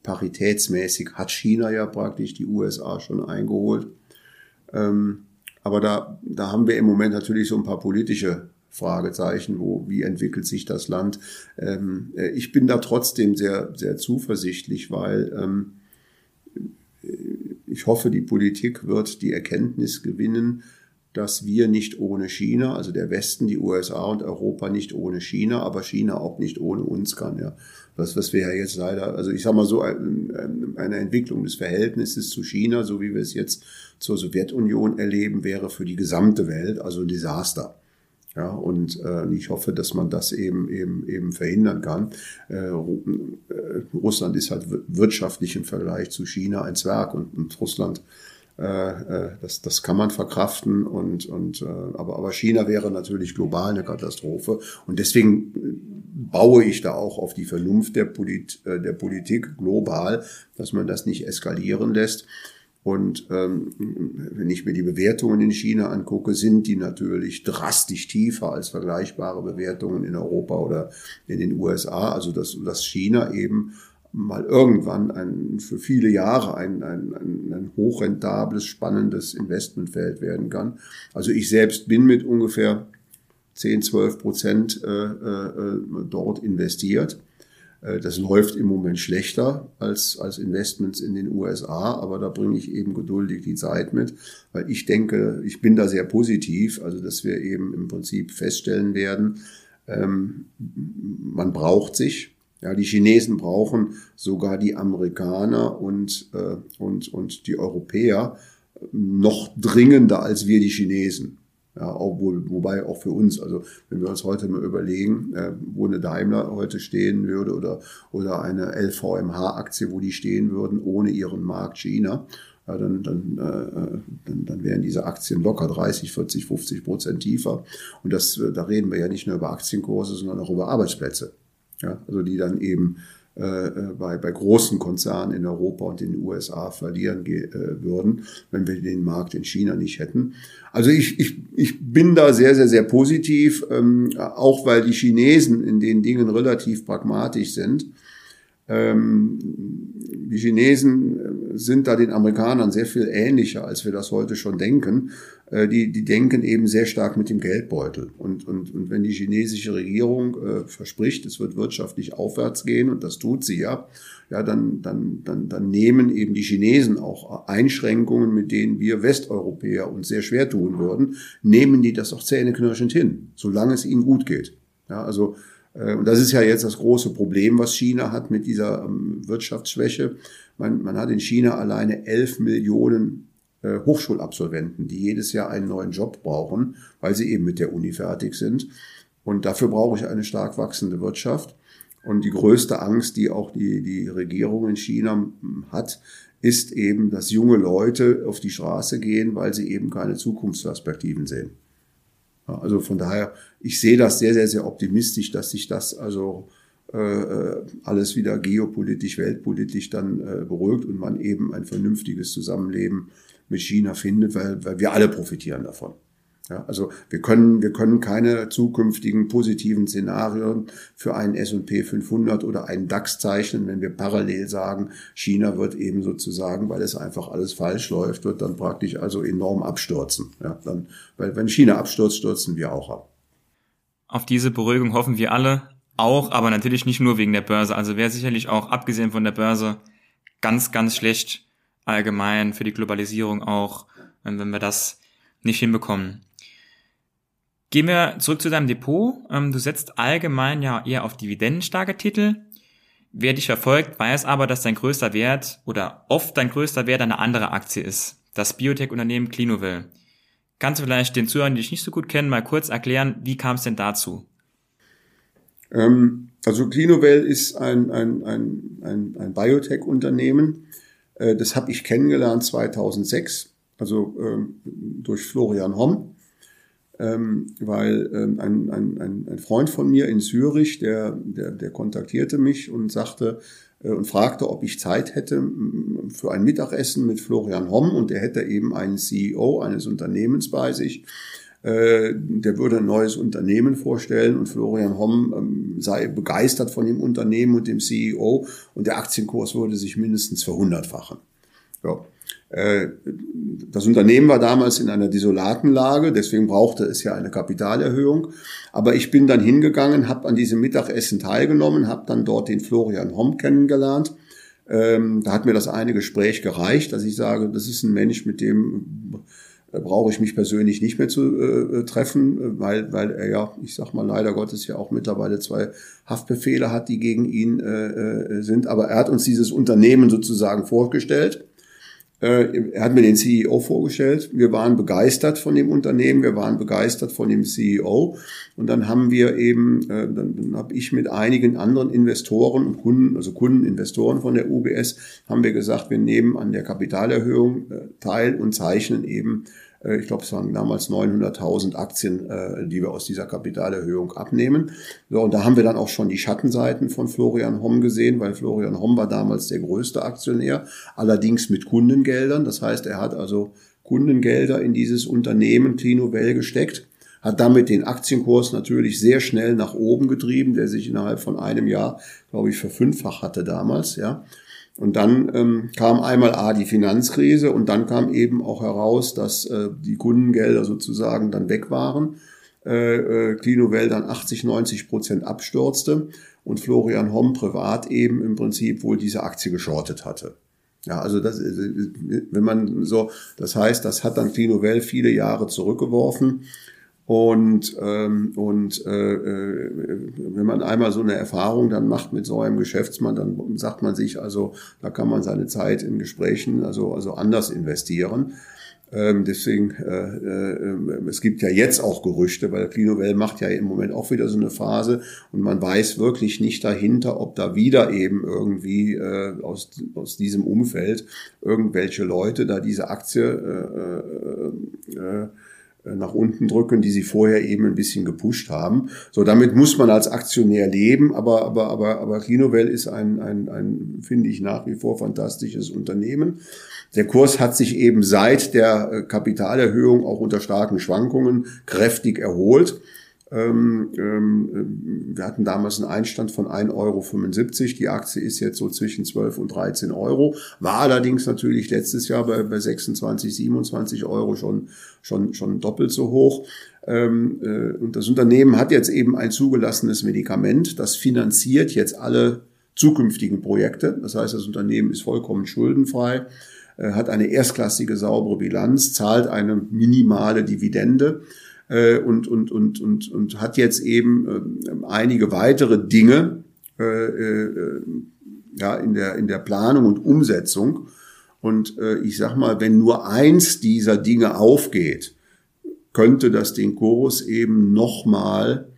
paritätsmäßig hat China ja praktisch die USA schon eingeholt. Ähm, aber da, da haben wir im Moment natürlich so ein paar politische Fragezeichen, wo, wie entwickelt sich das Land? Ähm, äh, ich bin da trotzdem sehr, sehr zuversichtlich, weil ähm, ich hoffe, die Politik wird die Erkenntnis gewinnen, dass wir nicht ohne China, also der Westen, die USA und Europa nicht ohne China, aber China auch nicht ohne uns kann. Ja. Das, was wir ja jetzt leider, also ich sage mal so, eine Entwicklung des Verhältnisses zu China, so wie wir es jetzt zur Sowjetunion erleben, wäre für die gesamte Welt also ein Desaster. Ja, und äh, ich hoffe, dass man das eben eben eben verhindern kann. Äh, äh, Russland ist halt wirtschaftlich im Vergleich zu China ein Zwerg und, und Russland äh, äh, das, das kann man verkraften und, und äh, aber, aber China wäre natürlich global eine Katastrophe und deswegen baue ich da auch auf die Vernunft der, Polit, der Politik global, dass man das nicht eskalieren lässt. Und ähm, wenn ich mir die Bewertungen in China angucke, sind die natürlich drastisch tiefer als vergleichbare Bewertungen in Europa oder in den USA. Also dass, dass China eben mal irgendwann ein, für viele Jahre ein, ein, ein, ein hochrentables, spannendes Investmentfeld werden kann. Also ich selbst bin mit ungefähr 10, 12 Prozent äh, äh, dort investiert. Äh, das läuft im Moment schlechter als, als Investments in den USA, aber da bringe ich eben geduldig die Zeit mit, weil ich denke, ich bin da sehr positiv, also dass wir eben im Prinzip feststellen werden, ähm, man braucht sich. Ja, die Chinesen brauchen sogar die Amerikaner und, äh, und, und die Europäer noch dringender als wir die Chinesen. Ja, obwohl, wobei auch für uns, also wenn wir uns heute mal überlegen, äh, wo eine Daimler heute stehen würde oder, oder eine LVMH-Aktie, wo die stehen würden, ohne ihren Markt China, ja, dann, dann, äh, dann, dann wären diese Aktien locker 30, 40, 50 Prozent tiefer. Und das, da reden wir ja nicht nur über Aktienkurse, sondern auch über Arbeitsplätze. Ja, also die dann eben äh, äh, bei, bei großen Konzernen in Europa und in den USA verlieren äh, würden, wenn wir den Markt in China nicht hätten. Also ich, ich, ich bin da sehr, sehr, sehr positiv, ähm, auch weil die Chinesen in den Dingen relativ pragmatisch sind. Ähm, die Chinesen äh, sind da den Amerikanern sehr viel ähnlicher, als wir das heute schon denken. Äh, die, die denken eben sehr stark mit dem Geldbeutel. Und, und, und wenn die chinesische Regierung äh, verspricht, es wird wirtschaftlich aufwärts gehen, und das tut sie ja, ja, dann, dann, dann, dann nehmen eben die Chinesen auch Einschränkungen, mit denen wir Westeuropäer uns sehr schwer tun würden, nehmen die das auch zähneknirschend hin, solange es ihnen gut geht. Ja, also äh, und das ist ja jetzt das große Problem, was China hat mit dieser ähm, Wirtschaftsschwäche. Man, man hat in China alleine 11 Millionen Hochschulabsolventen, die jedes Jahr einen neuen Job brauchen, weil sie eben mit der Uni fertig sind. Und dafür brauche ich eine stark wachsende Wirtschaft. Und die größte Angst, die auch die, die Regierung in China hat, ist eben, dass junge Leute auf die Straße gehen, weil sie eben keine Zukunftsperspektiven sehen. Also von daher, ich sehe das sehr, sehr, sehr optimistisch, dass sich das also äh, äh, alles wieder geopolitisch, weltpolitisch dann äh, beruhigt und man eben ein vernünftiges Zusammenleben mit China findet, weil, weil wir alle profitieren davon. Ja, also wir können, wir können keine zukünftigen positiven Szenarien für einen S&P 500 oder einen DAX zeichnen, wenn wir parallel sagen, China wird eben sozusagen, weil es einfach alles falsch läuft, wird dann praktisch also enorm abstürzen. Ja, dann, weil wenn China abstürzt, stürzen wir auch ab. Auf diese Beruhigung hoffen wir alle auch, aber natürlich nicht nur wegen der Börse. Also wäre sicherlich auch abgesehen von der Börse ganz, ganz schlecht allgemein für die Globalisierung auch, wenn wir das nicht hinbekommen. Gehen wir zurück zu deinem Depot. Ähm, du setzt allgemein ja eher auf dividendenstarke Titel. Wer dich verfolgt, weiß aber, dass dein größter Wert oder oft dein größter Wert eine andere Aktie ist. Das Biotech-Unternehmen Clinovel. Kannst du vielleicht den Zuhörern, die dich nicht so gut kennen, mal kurz erklären, wie kam es denn dazu? Ähm, also Clinovel ist ein, ein, ein, ein, ein Biotech-Unternehmen, äh, das habe ich kennengelernt 2006, also ähm, durch Florian Homm, ähm, weil ähm, ein, ein, ein Freund von mir in Zürich, der, der, der kontaktierte mich und sagte äh, und fragte, ob ich Zeit hätte für ein Mittagessen mit Florian Homm. Und er hätte eben einen CEO eines Unternehmens bei sich der würde ein neues Unternehmen vorstellen und Florian Homm ähm, sei begeistert von dem Unternehmen und dem CEO und der Aktienkurs würde sich mindestens verhundertfachen. Ja. Äh, das Unternehmen war damals in einer desolaten Lage, deswegen brauchte es ja eine Kapitalerhöhung. Aber ich bin dann hingegangen, habe an diesem Mittagessen teilgenommen, habe dann dort den Florian Homm kennengelernt. Ähm, da hat mir das eine Gespräch gereicht, dass ich sage, das ist ein Mensch, mit dem brauche ich mich persönlich nicht mehr zu äh, treffen, weil, weil er ja, ich sag mal leider Gottes ja auch mittlerweile zwei Haftbefehle hat, die gegen ihn äh, äh sind. Aber er hat uns dieses Unternehmen sozusagen vorgestellt. Äh, er hat mir den CEO vorgestellt. Wir waren begeistert von dem Unternehmen, wir waren begeistert von dem CEO. Und dann haben wir eben, äh, dann, dann habe ich mit einigen anderen Investoren und Kunden, also Kunden, Investoren von der UBS, haben wir gesagt, wir nehmen an der Kapitalerhöhung äh, teil und zeichnen eben ich glaube, es waren damals 900.000 Aktien, äh, die wir aus dieser Kapitalerhöhung abnehmen. So, und da haben wir dann auch schon die Schattenseiten von Florian Homm gesehen, weil Florian Homm war damals der größte Aktionär, allerdings mit Kundengeldern. Das heißt, er hat also Kundengelder in dieses Unternehmen Clinovel gesteckt hat damit den Aktienkurs natürlich sehr schnell nach oben getrieben, der sich innerhalb von einem Jahr, glaube ich, verfünffacht hatte damals, ja. Und dann ähm, kam einmal A die Finanzkrise und dann kam eben auch heraus, dass äh, die Kundengelder sozusagen dann weg waren. äh, Clinuvel dann 80, 90 Prozent abstürzte und Florian Homm privat eben im Prinzip wohl diese Aktie geschortet hatte. Ja, also das, wenn man so, das heißt, das hat dann Clinuvel viele Jahre zurückgeworfen. Und, ähm, und äh, äh, wenn man einmal so eine Erfahrung dann macht mit so einem Geschäftsmann, dann sagt man sich, also da kann man seine Zeit in Gesprächen also, also anders investieren. Ähm, deswegen, äh, äh, es gibt ja jetzt auch Gerüchte, weil Clinovel macht ja im Moment auch wieder so eine Phase und man weiß wirklich nicht dahinter, ob da wieder eben irgendwie äh, aus, aus diesem Umfeld irgendwelche Leute da diese Aktie äh, äh, äh, nach unten drücken, die sie vorher eben ein bisschen gepusht haben. So, damit muss man als Aktionär leben, aber, aber, aber, aber Clinovel ist ein, ein, ein, finde ich, nach wie vor fantastisches Unternehmen. Der Kurs hat sich eben seit der äh, Kapitalerhöhung auch unter starken Schwankungen kräftig erholt. Ähm, ähm, äh, wir hatten damals einen Einstand von 1,75 Euro. Die Aktie ist jetzt so zwischen 12 und 13 Euro. War allerdings natürlich letztes Jahr bei, bei 26, 27 Euro schon, schon, schon doppelt so hoch. Ähm, äh, und das Unternehmen hat jetzt eben ein zugelassenes Medikament. Das finanziert jetzt alle zukünftigen Projekte. Das heißt, das Unternehmen ist vollkommen schuldenfrei äh, hat eine erstklassige saubere Bilanz, zahlt eine minimale Dividende äh, und, und, und, und, und hat jetzt eben äh, einige weitere Dinge äh, äh, ja, in, der, in der Planung und Umsetzung. Und äh, ich sag mal, wenn nur eins dieser Dinge aufgeht, könnte das den Chorus eben nochmal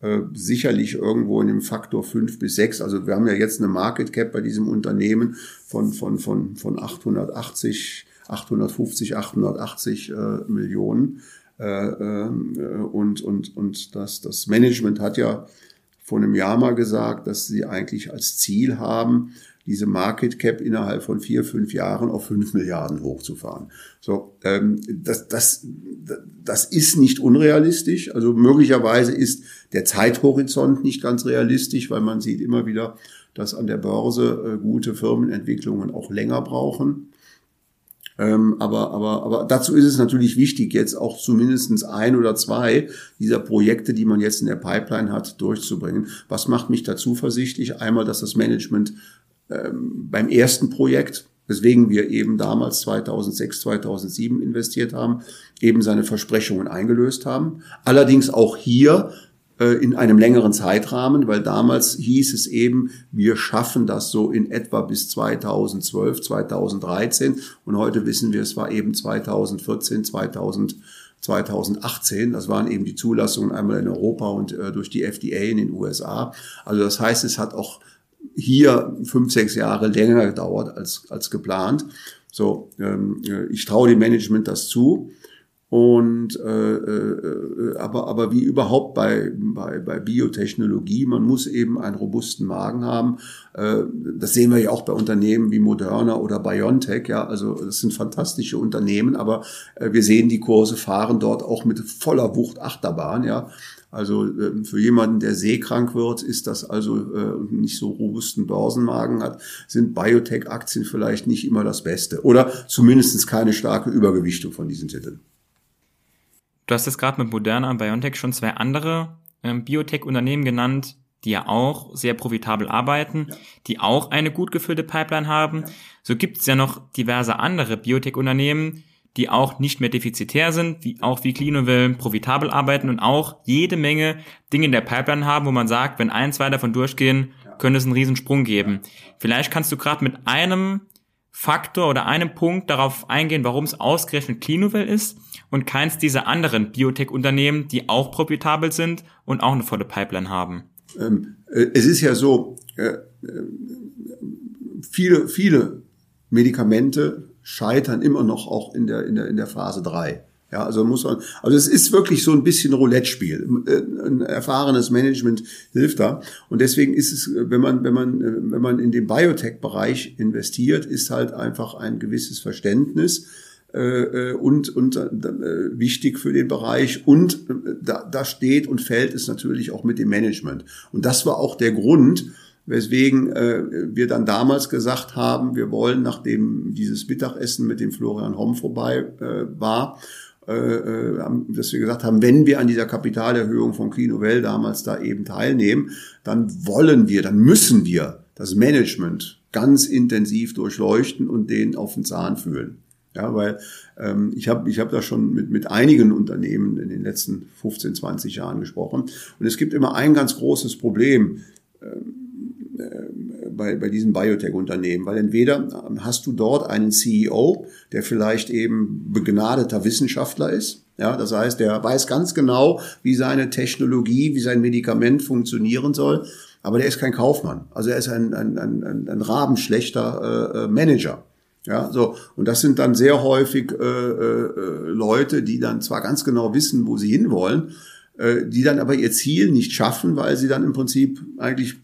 äh, sicherlich irgendwo in dem Faktor fünf bis sechs. Also wir haben ja jetzt eine Market Cap bei diesem Unternehmen von, von, von, von 880, 850, 880 äh, Millionen. Äh, äh, und, und, und das, das Management hat ja vor einem Jahr mal gesagt, dass sie eigentlich als Ziel haben, diese Market Cap innerhalb von vier, fünf Jahren auf fünf Milliarden hochzufahren. So, ähm, das, das, das ist nicht unrealistisch. Also möglicherweise ist der Zeithorizont nicht ganz realistisch, weil man sieht immer wieder, dass an der Börse äh, gute Firmenentwicklungen auch länger brauchen. Ähm, aber, aber, aber dazu ist es natürlich wichtig, jetzt auch zumindestens ein oder zwei dieser Projekte, die man jetzt in der Pipeline hat, durchzubringen. Was macht mich da zuversichtlich? Einmal, dass das Management ähm, beim ersten Projekt, weswegen wir eben damals 2006, 2007 investiert haben, eben seine Versprechungen eingelöst haben. Allerdings auch hier in einem längeren Zeitrahmen, weil damals hieß es eben, wir schaffen das so in etwa bis 2012, 2013 und heute wissen wir, es war eben 2014, 2000 2018. Das waren eben die Zulassungen einmal in Europa und äh, durch die FDA in den USA. Also das heißt, es hat auch hier fünf, sechs Jahre länger gedauert als, als geplant. So, ähm, äh, ich traue dem Management das zu. Und äh, äh, aber, aber wie überhaupt bei, bei, bei Biotechnologie, man muss eben einen robusten Magen haben. Äh, das sehen wir ja auch bei Unternehmen wie Moderna oder BioNTech. Ja, also das sind fantastische Unternehmen, aber äh, wir sehen, die Kurse fahren dort auch mit voller Wucht Achterbahn. Ja, also ähm, für jemanden, der seekrank wird, ist das also äh, nicht so robusten Börsenmagen hat, sind Biotech-Aktien vielleicht nicht immer das Beste oder zumindest keine starke Übergewichtung von diesen Titeln. Du hast jetzt gerade mit Moderna und BioNTech schon zwei andere ähm, Biotech-Unternehmen genannt, die ja auch sehr profitabel arbeiten, ja. die auch eine gut gefüllte Pipeline haben. Ja. So gibt es ja noch diverse andere Biotech-Unternehmen, die auch nicht mehr defizitär sind, wie auch wie Clinovel profitabel arbeiten und auch jede Menge Dinge in der Pipeline haben, wo man sagt, wenn ein, zwei davon durchgehen, könnte es einen Riesensprung geben. Vielleicht kannst du gerade mit einem Faktor oder einem Punkt darauf eingehen, warum es ausgerechnet Clinovel ist und keins dieser anderen Biotech-Unternehmen, die auch profitabel sind und auch eine volle Pipeline haben. Ähm, äh, es ist ja so, äh, äh, viele, viele Medikamente scheitern immer noch auch in der, in der, in der Phase drei. Ja, also muss man, also es ist wirklich so ein bisschen Roulette-Spiel. Äh, ein erfahrenes Management hilft da. Und deswegen ist es, wenn man, wenn man, wenn man in den Biotech-Bereich investiert, ist halt einfach ein gewisses Verständnis äh, und, und äh, wichtig für den Bereich. Und da, da steht und fällt es natürlich auch mit dem Management. Und das war auch der Grund, weswegen äh, wir dann damals gesagt haben, wir wollen, nachdem dieses Mittagessen mit dem Florian Homm vorbei äh, war, äh, äh dass wir gesagt haben, wenn wir an dieser Kapitalerhöhung von Clinuvel damals da eben teilnehmen, dann wollen wir, dann müssen wir das Management ganz intensiv durchleuchten und den auf den Zahn fühlen. Ja, weil ähm, ich habe ich hab da schon mit, mit einigen Unternehmen in den letzten 15, 20 Jahren gesprochen. Und es gibt immer ein ganz großes Problem ähm, äh, bei, bei diesen Biotech-Unternehmen, weil entweder hast du dort einen CEO, der vielleicht eben begnadeter Wissenschaftler ist, ja, das heißt, der weiß ganz genau, wie seine Technologie, wie sein Medikament funktionieren soll, aber der ist kein Kaufmann. Also er ist ein, ein, ein, ein rabenschlechter äh, äh Manager. Ja, so. Und das sind dann sehr häufig äh, äh, Leute, die dann zwar ganz genau wissen, wo sie hinwollen, äh, die dann aber ihr Ziel nicht schaffen, weil sie dann im Prinzip eigentlich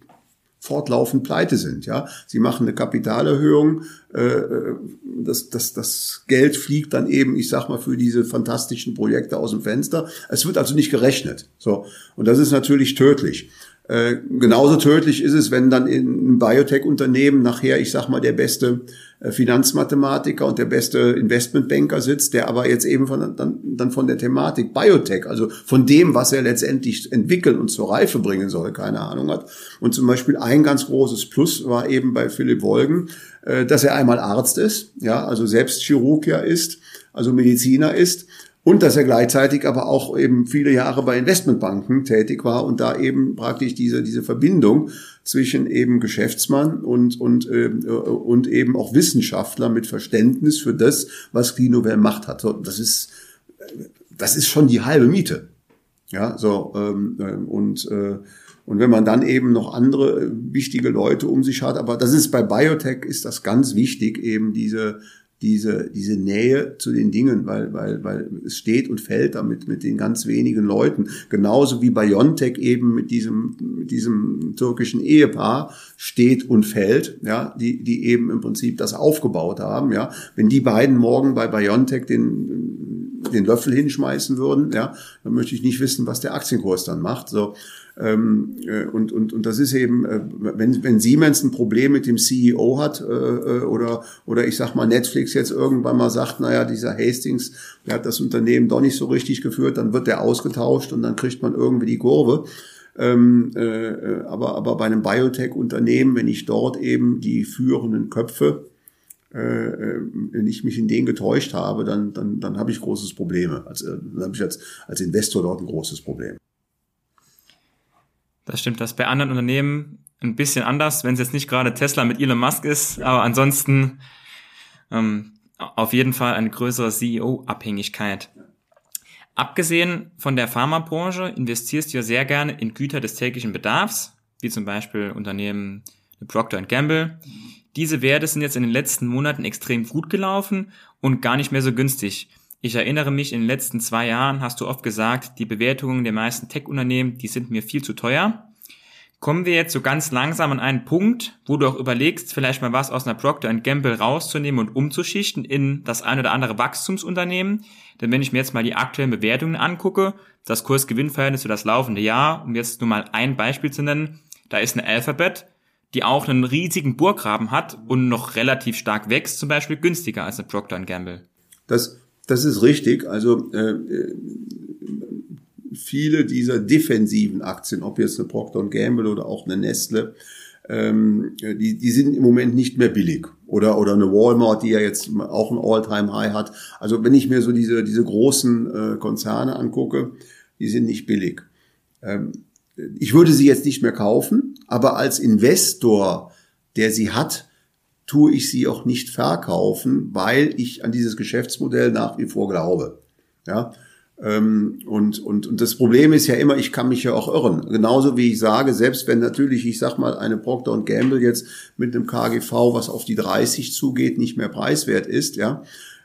fortlaufend pleite sind. Ja, sie machen eine Kapitalerhöhung, äh, äh, das, das, das Geld fliegt dann eben, ich sag mal, für diese fantastischen Projekte aus dem Fenster. Es wird also nicht gerechnet. So und das ist natürlich tödlich. Äh, genauso tödlich ist es, wenn dann in einem Biotech-Unternehmen nachher, ich sag mal, der beste Finanzmathematiker und der beste Investmentbanker sitzt, der aber jetzt eben von, dann, dann von der Thematik Biotech, also von dem, was er letztendlich entwickeln und zur Reife bringen soll, keine Ahnung hat. Und zum Beispiel ein ganz großes Plus war eben bei Philipp Wolgen, äh, dass er einmal Arzt ist, ja, also selbst Chirurg ist, also Mediziner ist und dass er gleichzeitig aber auch eben viele Jahre bei Investmentbanken tätig war und da eben praktisch diese, diese Verbindung zwischen eben Geschäftsmann und, und, äh, und eben auch Wissenschaftler mit Verständnis für das, was Clinovel macht hat. Das ist, das ist schon die halbe Miete. Ja, so, ähm, ähm und, äh, und wenn man dann eben noch andere wichtige Leute um sich hat, aber das ist bei Biotech ist das ganz wichtig, eben diese, diese, diese Nähe zu den Dingen, weil, weil, weil es steht und fällt damit mit den ganz wenigen Leuten. Genauso wie Biontech eben mit diesem, mit diesem türkischen Ehepaar steht und fällt, ja, die, die eben im Prinzip das aufgebaut haben, ja. Wenn die beiden morgen bei Biontech den, den Löffel hinschmeißen würden, ja, dann möchte ich nicht wissen, was der Aktienkurs dann macht, so. Ähm, äh, und, und, und das ist eben, äh, wenn, wenn Siemens ein Problem mit dem CEO hat äh, oder, oder ich sag mal Netflix jetzt irgendwann mal sagt, naja, dieser Hastings, der hat das Unternehmen doch nicht so richtig geführt, dann wird der ausgetauscht und dann kriegt man irgendwie die Kurve. Ähm, äh, aber, aber bei einem Biotech-Unternehmen, wenn ich dort eben die führenden Köpfe äh, wenn ich mich in denen getäuscht habe, dann, dann, dann habe ich großes Probleme. Also, dann habe ich als, als Investor dort ein großes Problem. Das stimmt, das bei anderen Unternehmen ein bisschen anders, wenn es jetzt nicht gerade Tesla mit Elon Musk ist, aber ansonsten ähm, auf jeden Fall eine größere CEO-Abhängigkeit. Abgesehen von der Pharmabranche investierst du ja sehr gerne in Güter des täglichen Bedarfs, wie zum Beispiel Unternehmen Procter Gamble. Diese Werte sind jetzt in den letzten Monaten extrem gut gelaufen und gar nicht mehr so günstig. Ich erinnere mich, in den letzten zwei Jahren hast du oft gesagt, die Bewertungen der meisten Tech-Unternehmen, die sind mir viel zu teuer. Kommen wir jetzt so ganz langsam an einen Punkt, wo du auch überlegst, vielleicht mal was aus einer Procter Gamble rauszunehmen und umzuschichten in das ein oder andere Wachstumsunternehmen. Denn wenn ich mir jetzt mal die aktuellen Bewertungen angucke, das Kurs-Gewinn-Verhältnis für das laufende Jahr, um jetzt nur mal ein Beispiel zu nennen, da ist eine Alphabet, die auch einen riesigen Burggraben hat und noch relativ stark wächst, zum Beispiel günstiger als eine Procter Gamble. Das das ist richtig. Also äh, viele dieser defensiven Aktien, ob jetzt eine Procter Gamble oder auch eine Nestle, ähm, die, die sind im Moment nicht mehr billig. Oder, oder eine Walmart, die ja jetzt auch ein All-Time-High hat. Also wenn ich mir so diese, diese großen äh, Konzerne angucke, die sind nicht billig. Ähm, ich würde sie jetzt nicht mehr kaufen, aber als Investor, der sie hat, tue ich sie auch nicht verkaufen, weil ich an dieses Geschäftsmodell nach wie vor glaube. Ja, ähm, und, und, und das Problem ist ja immer, ich kann mich ja auch irren. Genauso wie ich sage, selbst wenn natürlich, ich sag mal, eine Procter Gamble jetzt mit einem KGV, was auf die 30 zugeht, nicht mehr preiswert ist, ja,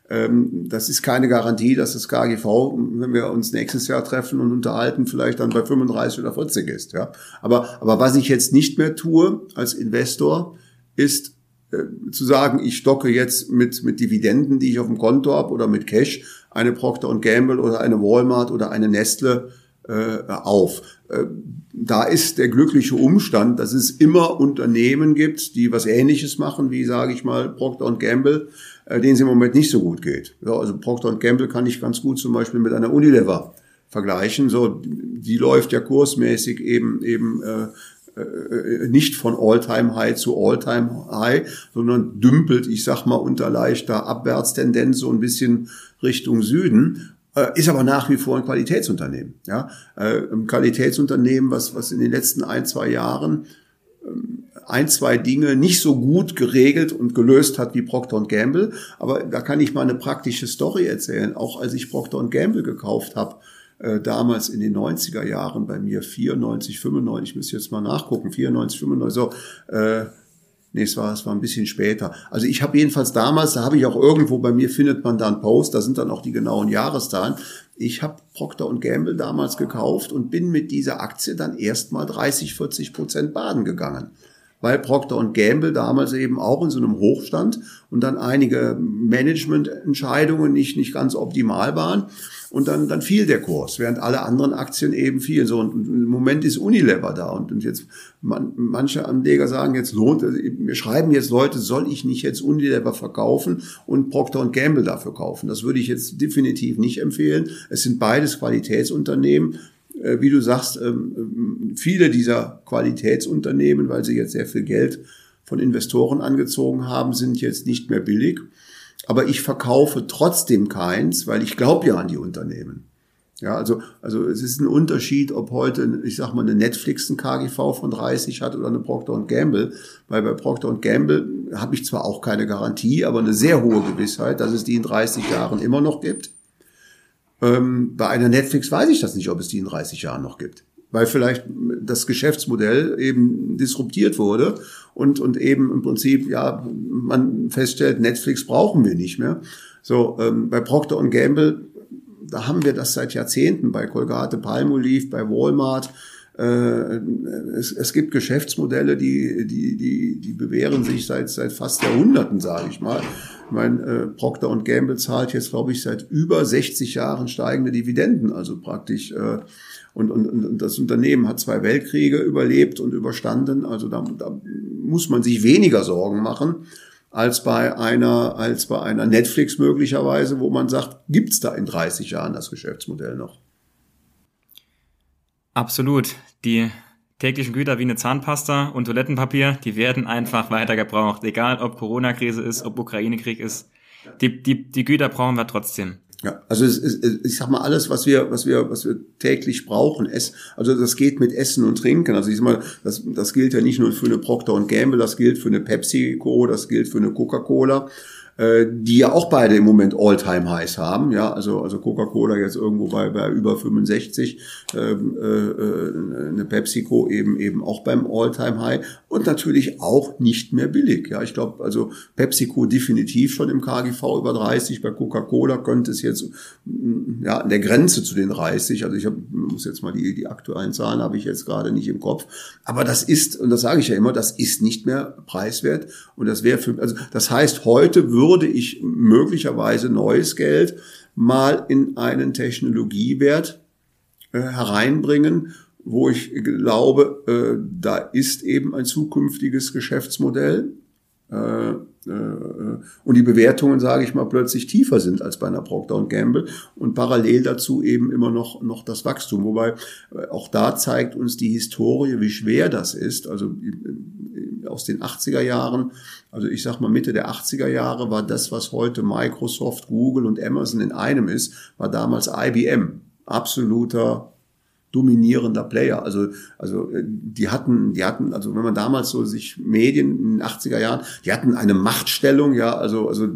ähm, das ist keine Garantie, dass das KGV, wenn wir uns nächstes Jahr treffen und unterhalten, vielleicht dann bei 35 oder 40 ist, ja. Aber, aber was ich jetzt nicht mehr tue als Investor, ist äh, zu sagen, ich stocke jetzt mit, mit Dividenden, die ich auf dem Konto habe oder mit Cash, eine Procter Gamble oder eine Walmart oder eine Nestle äh, auf. Äh, da ist der glückliche Umstand, dass es immer Unternehmen gibt, die was Ähnliches machen, wie sage ich mal Procter Gamble, äh, denen es im Moment nicht so gut geht. Ja, also Procter Gamble kann ich ganz gut zum Beispiel mit einer Unilever vergleichen. So, die läuft ja kursmäßig eben eben äh, äh, nicht von All-Time-High zu All-Time-High, sondern dümpelt, ich sag mal, unter leichter Abwärtstendenz so ein bisschen Richtung Süden. Äh, ist aber nach wie vor ein Qualitätsunternehmen. Ja? Äh, ein Qualitätsunternehmen, was, was in den letzten ein, zwei Jahren ähm, ein, zwei Dinge nicht so gut geregelt und gelöst hat wie Procter Gamble. Aber da kann ich mal eine praktische Story erzählen. Auch als ich Procter Gamble gekauft habe, äh, damals in den 90er Jahren bei mir, 94, 95, ich muss jetzt mal nachgucken, 94, 95, so, äh, Nee, es war, es war ein bisschen später. Also ich habe jedenfalls damals, da habe ich auch irgendwo, bei mir findet man da einen Post, da sind dann auch die genauen Jahreszahlen. Ich habe Procter Gamble damals gekauft und bin mit dieser Aktie dann erstmal 30, 40 Prozent baden gegangen. Weil Procter Gamble damals eben auch in so einem Hochstand und dann einige Managemententscheidungen nicht, nicht ganz optimal waren und dann, dann fiel der Kurs, während alle anderen Aktien eben fielen. So, und, im Moment ist Unilever da und, und jetzt man, manche Anleger sagen, jetzt lohnt es, wir schreiben jetzt Leute, soll ich nicht jetzt Unilever verkaufen und Procter Gamble dafür kaufen? Das würde ich jetzt definitiv nicht empfehlen. Es sind beides Qualitätsunternehmen äh, wie du sagst, ähm, viele dieser Qualitätsunternehmen, weil sie jetzt sehr viel Geld von Investoren angezogen haben, sind jetzt nicht mehr billig. Aber ich verkaufe trotzdem keins, weil ich glaube ja an die Unternehmen. Ja, also, also es ist ein Unterschied, ob heute, ich sag mal, eine Netflix ein KGV von 30 hat oder eine Procter Gamble. Weil bei Procter Gamble habe ich zwar auch keine Garantie, aber eine sehr hohe Gewissheit, dass es die in 30 Jahren immer noch gibt. Ähm, bei einer Netflix weiß ich das nicht, ob es die in 30 Jahren noch gibt weil vielleicht das Geschäftsmodell eben disruptiert wurde und, und eben im Prinzip, ja, man feststellt, Netflix brauchen wir nicht mehr. So, ähm, bei Procter Gamble, da haben wir das seit Jahrzehnten, bei Colgate Palmolive, bei Walmart, äh, es, es gibt Geschäftsmodelle, die, die, die, die bewähren sich seit, seit fast Jahrhunderten, sage ich mal. Ich meine, äh, Procter Gamble zahlt jetzt, glaube ich, seit über 60 Jahren steigende Dividenden, also praktisch äh, und, und, und das Unternehmen hat zwei Weltkriege überlebt und überstanden. Also da, da muss man sich weniger Sorgen machen als bei einer, als bei einer Netflix möglicherweise, wo man sagt, gibt's da in 30 Jahren das Geschäftsmodell noch? Absolut. Die täglichen Güter wie eine Zahnpasta und Toilettenpapier, die werden einfach weiter gebraucht. Egal ob Corona-Krise ist, ob Ukraine-Krieg ist. Die, die, die Güter brauchen wir trotzdem. Ja, also es, es, ich sag mal alles, was wir, was wir, was wir täglich brauchen, es, also das geht mit Essen und Trinken. Also ich sag mal, das, das gilt ja nicht nur für eine Procter Gamble, das gilt für eine PepsiCo, das gilt für eine Coca-Cola äh, die ja auch beide im Moment All-Time-Highs haben. Ja, also, also Coca-Cola jetzt irgendwo bei, bei über 65, ähm, äh, äh, eine PepsiCo eben eben auch beim All-Time-High und natürlich auch nicht mehr billig. Ja, ich glaube, also PepsiCo definitiv schon im KGV über 30, bei Coca-Cola könnte es jetzt mm, ja an der Grenze zu den 30. Also ich hab, muss jetzt mal die, die aktuellen Zahlen habe ich jetzt gerade nicht im Kopf. Aber das ist, und das sage ich ja immer, das ist nicht mehr preiswert. Und das wäre für, also das heißt, heute würde würde ich möglicherweise neues Geld mal in einen Technologiewert äh, hereinbringen, wo ich glaube, äh, da ist eben ein zukünftiges Geschäftsmodell. Äh, äh, und die Bewertungen, sage ich mal, plötzlich tiefer sind als bei einer Procter Gamble und parallel dazu eben immer noch, noch das Wachstum. Wobei äh, auch da zeigt uns die Historie, wie schwer das ist. Also aus den 80er Jahren, also ich sag mal Mitte der 80er Jahre war das, was heute Microsoft, Google und Amazon in einem ist, war damals IBM. Absoluter dominierender Player. Also, also äh, die hatten, die hatten, also wenn man damals so sich Medien in den 80er Jahren, die hatten eine Machtstellung, ja, also, also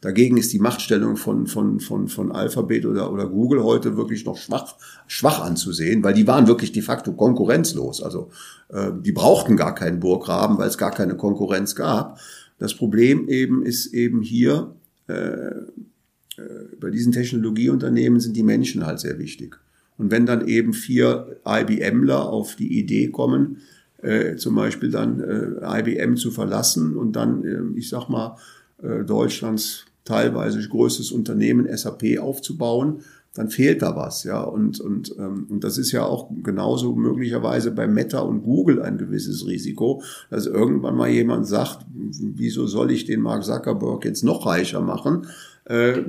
dagegen ist die Machtstellung von, von, von, von Alphabet oder, oder Google heute wirklich noch schwach, schwach anzusehen, weil die waren wirklich de facto konkurrenzlos. Also äh, die brauchten gar keinen Burggraben, weil es gar keine Konkurrenz gab. Das Problem eben ist eben hier, äh, äh bei diesen Technologieunternehmen sind die Menschen halt sehr wichtig. Und wenn dann eben vier IBMler auf die Idee kommen, äh, zum Beispiel dann äh, IBM zu verlassen und dann, äh, ich sag mal, äh, Deutschlands teilweise größtes Unternehmen SAP aufzubauen, dann fehlt da was, ja. Und, und, ähm, und das ist ja auch genauso möglicherweise bei Meta und Google ein gewisses Risiko, dass irgendwann mal jemand sagt, wieso soll ich den Mark Zuckerberg jetzt noch reicher machen? Äh,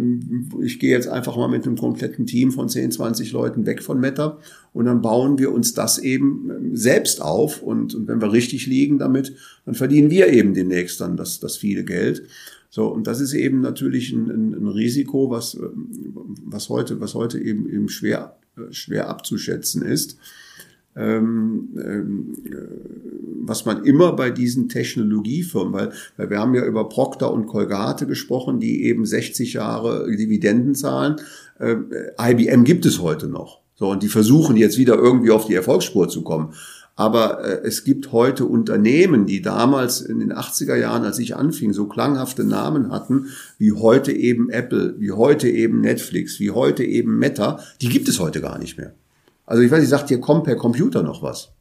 ich gehe jetzt einfach mal mit einem kompletten Team von 10, 20 Leuten weg von Meta und dann bauen wir uns das eben ähm, selbst auf und, und wenn wir richtig liegen damit, dann verdienen wir eben demnächst dann das, das viele Geld. So, und das ist eben natürlich ein, ein, ein Risiko, was, was heute, was heute eben, eben schwer, schwer abzuschätzen ist. Ähm, ähm, was man immer bei diesen Technologiefirmen, weil, weil wir haben ja über Procter und Colgate gesprochen, die eben 60 Jahre Dividenden zahlen. Ähm, IBM gibt es heute noch. So, und die versuchen jetzt wieder irgendwie auf die Erfolgsspur zu kommen. Aber äh, es gibt heute Unternehmen, die damals in den 80er Jahren, als ich anfing, so klanghafte Namen hatten, wie heute eben Apple, wie heute eben Netflix, wie heute eben Meta, die gibt es heute gar nicht mehr. Also ich weiß, ich sagt dir Compaq Computer noch was.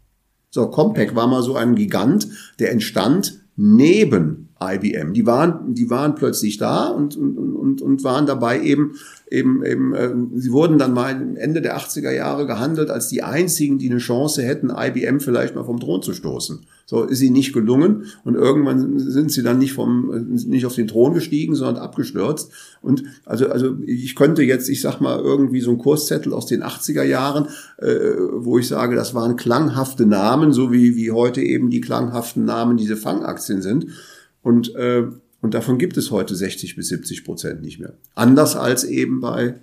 So, Compaq war mal so ein Gigant, der entstand neben IBM. Die waren, die waren plötzlich da und, und, und, und waren dabei eben, eben, eben, äh, sie wurden dann mal Ende der 80er Jahre gehandelt als die einzigen, die eine Chance hätten, IBM vielleicht mal vom Thron zu stoßen. So ist sie nicht gelungen und irgendwann sind sie dann nicht vom, nicht auf den Thron gestiegen, sondern abgestürzt. Und also, also ich könnte jetzt, ich sag mal, irgendwie so ein Kurszettel aus den 80er Jahren, äh, wo ich sage, das waren klanghafte Namen, so wie, wie heute eben die klanghaften Namen diese Fangaktien sind. Und, äh, und davon gibt es heute 60 bis 70 Prozent nicht mehr. Anders als eben bei,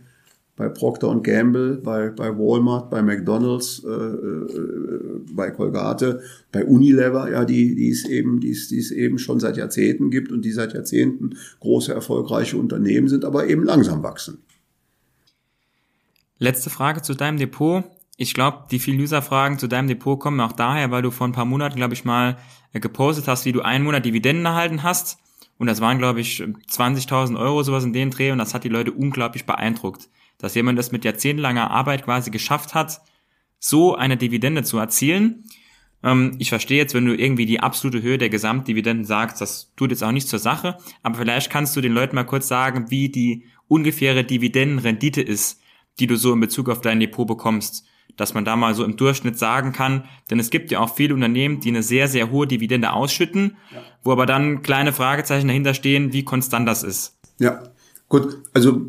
bei Procter Gamble, bei, bei Walmart, bei McDonalds, äh, äh, bei Colgate, bei Unilever, ja, die, die es eben, die es, die es eben schon seit Jahrzehnten gibt und die seit Jahrzehnten große, erfolgreiche Unternehmen sind, aber eben langsam wachsen. Letzte Frage zu deinem Depot. Ich glaube, die vielen User-Fragen zu deinem Depot kommen auch daher, weil du vor ein paar Monaten, glaube ich, mal gepostet hast, wie du einen Monat Dividenden erhalten hast. Und das waren, glaube ich, 20.000 Euro, sowas in den Dreh. Und das hat die Leute unglaublich beeindruckt. Dass jemand das mit jahrzehntelanger Arbeit quasi geschafft hat, so eine Dividende zu erzielen. Ähm, ich verstehe jetzt, wenn du irgendwie die absolute Höhe der Gesamtdividenden sagst, das tut jetzt auch nichts zur Sache. Aber vielleicht kannst du den Leuten mal kurz sagen, wie die ungefähre Dividendenrendite ist, die du so in Bezug auf dein Depot bekommst dass man da mal so im Durchschnitt sagen kann, denn es gibt ja auch viele Unternehmen, die eine sehr, sehr hohe Dividende ausschütten, ja. wo aber dann kleine Fragezeichen dahinter stehen, wie konstant das ist. Ja, gut, also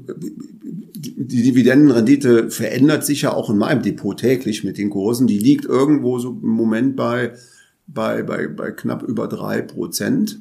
die Dividendenrendite verändert sich ja auch in meinem Depot täglich mit den Kursen. Die liegt irgendwo so im Moment bei, bei, bei, bei knapp über drei Prozent.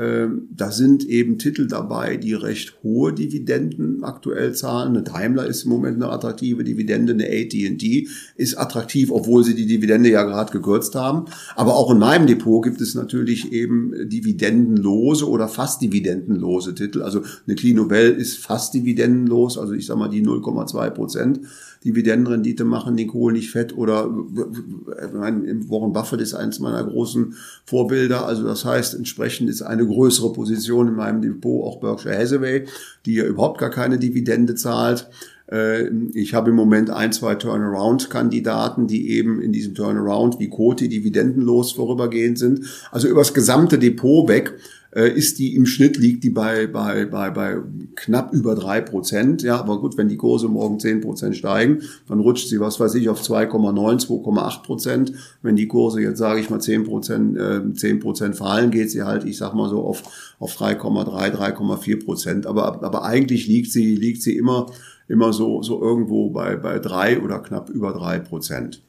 Ähm, da sind eben Titel dabei, die recht hohe Dividenden aktuell zahlen. Eine Daimler ist im Moment eine attraktive Dividende, eine AT&T ist attraktiv, obwohl sie die Dividende ja gerade gekürzt haben. Aber auch in meinem Depot gibt es natürlich eben dividendenlose oder fast dividendenlose Titel. Also eine Clinuvel ist fast dividendenlos, also ich sage mal die 0,2 Prozent. Dividendenrendite machen, den Kohl nicht fett oder Warren Buffett ist eines meiner großen Vorbilder. Also das heißt, entsprechend ist eine größere Position in meinem Depot auch Berkshire Hathaway, die ja überhaupt gar keine Dividende zahlt. Äh, ich habe im Moment ein, zwei Turnaround-Kandidaten, die eben in diesem Turnaround wie Coty dividendenlos vorübergehend sind. Also übers gesamte Depot weg ist die im Schnitt liegt die bei, bei, bei, bei knapp über drei Prozent. Ja, aber gut, wenn die Kurse morgen zehn Prozent steigen, dann rutscht sie, was weiß ich, auf 2,9, 2,8 Prozent. Wenn die Kurse jetzt, sage ich mal, zehn Prozent, äh, zehn Prozent fallen, geht sie halt, ich sag mal so, auf, auf 3,3, 3,4 Prozent. Aber, aber eigentlich liegt sie, liegt sie immer, immer so, so irgendwo bei, bei drei oder knapp über drei Prozent.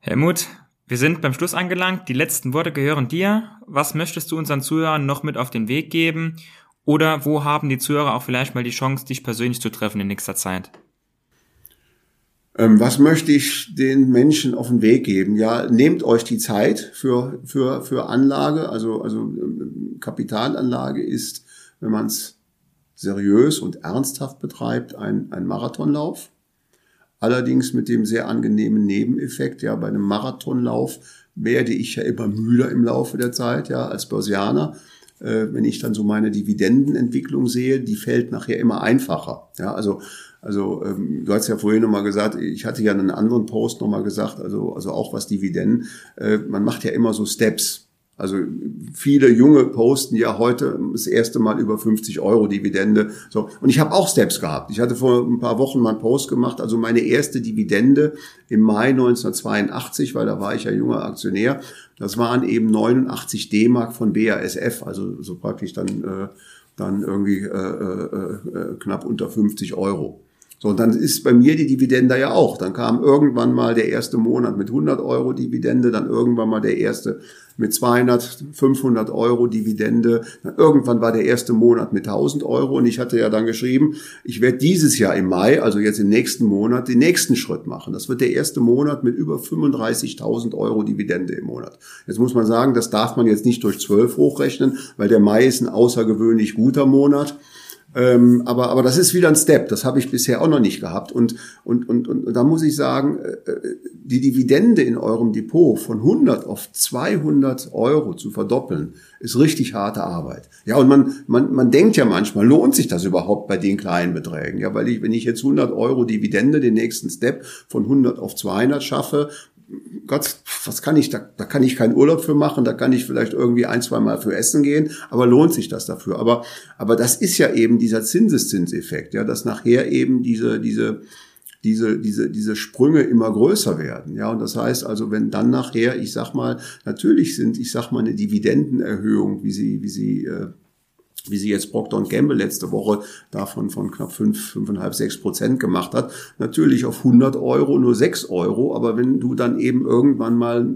Helmut, wir sind beim Schluss angelangt. Die letzten Worte gehören dir. Was möchtest du unseren Zuhörern noch mit auf den Weg geben? Oder wo haben die Zuhörer auch vielleicht mal die Chance, dich persönlich zu treffen in nächster Zeit? Ähm, was möchte ich den Menschen auf den Weg geben? Ja, nehmt euch die Zeit für, für, für Anlage. Also, also ähm, Kapitalanlage ist, wenn man es seriös und ernsthaft betreibt, ein, ein Marathonlauf. Allerdings mit dem sehr angenehmen Nebeneffekt, ja, bei einem Marathonlauf werde ich ja immer müder im Laufe der Zeit, ja, als Börsianer. Äh, wenn ich dann so meine Dividendenentwicklung sehe, die fällt nachher immer einfacher. Ja, also, also ähm, du hast ja vorhin nochmal gesagt, ich hatte ja einen anderen Post nochmal gesagt, also, also auch was Dividenden, äh, man macht ja immer so Steps. Also viele Junge posten ja heute das erste Mal über 50 Euro Dividende. So und ich habe auch Steps gehabt. Ich hatte vor ein paar Wochen mal einen Post gemacht. Also meine erste Dividende im Mai 1982, weil da war ich ja junger Aktionär. Das waren eben 89 D-Mark von BASF. Also so praktisch dann äh, dann irgendwie äh, äh, äh, knapp unter 50 Euro. So, und dann ist bei mir die Dividende ja auch. Dann kam irgendwann mal der erste Monat mit 100 Euro Dividende, dann irgendwann mal der erste mit 200, 500 Euro Dividende. Dann irgendwann war der erste Monat mit 1000 Euro und ich hatte ja dann geschrieben, ich werde dieses Jahr im Mai, also jetzt im nächsten Monat, den nächsten Schritt machen. Das wird der erste Monat mit über 35.000 Euro Dividende im Monat. Jetzt muss man sagen, das darf man jetzt nicht durch 12 hochrechnen, weil der Mai ist ein außergewöhnlich guter Monat. Ähm, aber, aber das ist wieder ein Step. Das habe ich bisher auch noch nicht gehabt. Und, und, und, und, und da muss ich sagen, äh, äh, die Dividende in eurem Depot von 100 auf 200 Euro zu verdoppeln, ist richtig harte Arbeit. Ja, und man, man, man denkt ja manchmal, lohnt sich das überhaupt bei den kleinen Beträgen? Ja, weil ich, wenn ich jetzt 100 Euro Dividende, den nächsten Step von 100 auf 200 schaffe, Gott, was kann ich, da, da kann ich keinen Urlaub für machen, da kann ich vielleicht irgendwie ein, zwei Mal für essen gehen, aber lohnt sich das dafür? Aber, aber das ist ja eben dieser Zinseszinseffekt, ja, dass nachher eben diese, diese, diese, diese, diese Sprünge immer größer werden. Ja, und das heißt also, wenn dann nachher, ich sag mal, natürlich sind, ich sag mal, eine Dividendenerhöhung, wie sie, wie sie äh, wie sie jetzt Procter Gamble letzte Woche davon von knapp fünf, fünfeinhalb, sechs Prozent gemacht hat, natürlich auf 100 Euro nur sechs Euro, aber wenn du dann eben irgendwann mal,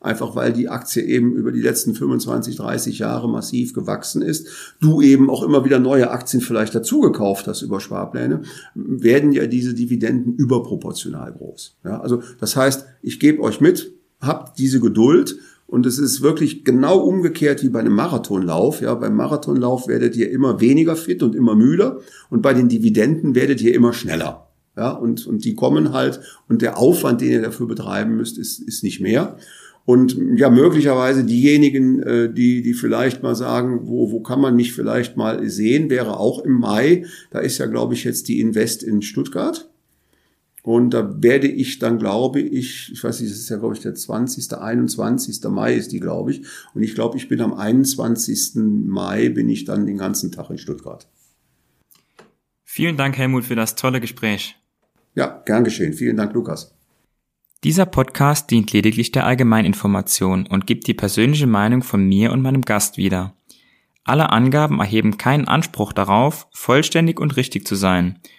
einfach weil die Aktie eben über die letzten 25, 30 Jahre massiv gewachsen ist, du eben auch immer wieder neue Aktien vielleicht dazugekauft hast über Sparpläne, werden ja diese Dividenden überproportional groß. Ja, also das heißt, ich gebe euch mit, habt diese Geduld, und es ist wirklich genau umgekehrt wie bei einem Marathonlauf. Ja, beim Marathonlauf werdet ihr immer weniger fit und immer müder. Und bei den Dividenden werdet ihr immer schneller. Ja, und, und die kommen halt. Und der Aufwand, den ihr dafür betreiben müsst, ist, ist nicht mehr. Und ja, möglicherweise diejenigen, äh, die, die vielleicht mal sagen, wo, wo kann man mich vielleicht mal sehen, wäre auch im Mai. Da ist ja, glaube ich, jetzt die Invest in Stuttgart. Und da werde ich dann, glaube ich, ich weiß nicht, das ist ja, glaube ich, der 20., 21. Mai ist die, glaube ich. Und ich glaube, ich bin am 21. Mai, bin ich dann den ganzen Tag in Stuttgart. Vielen Dank, Helmut, für das tolle Gespräch. Ja, gern geschehen. Vielen Dank, Lukas. Dieser Podcast dient lediglich der Allgemeininformation und gibt die persönliche Meinung von mir und meinem Gast wieder. Alle Angaben erheben keinen Anspruch darauf, vollständig und richtig zu sein –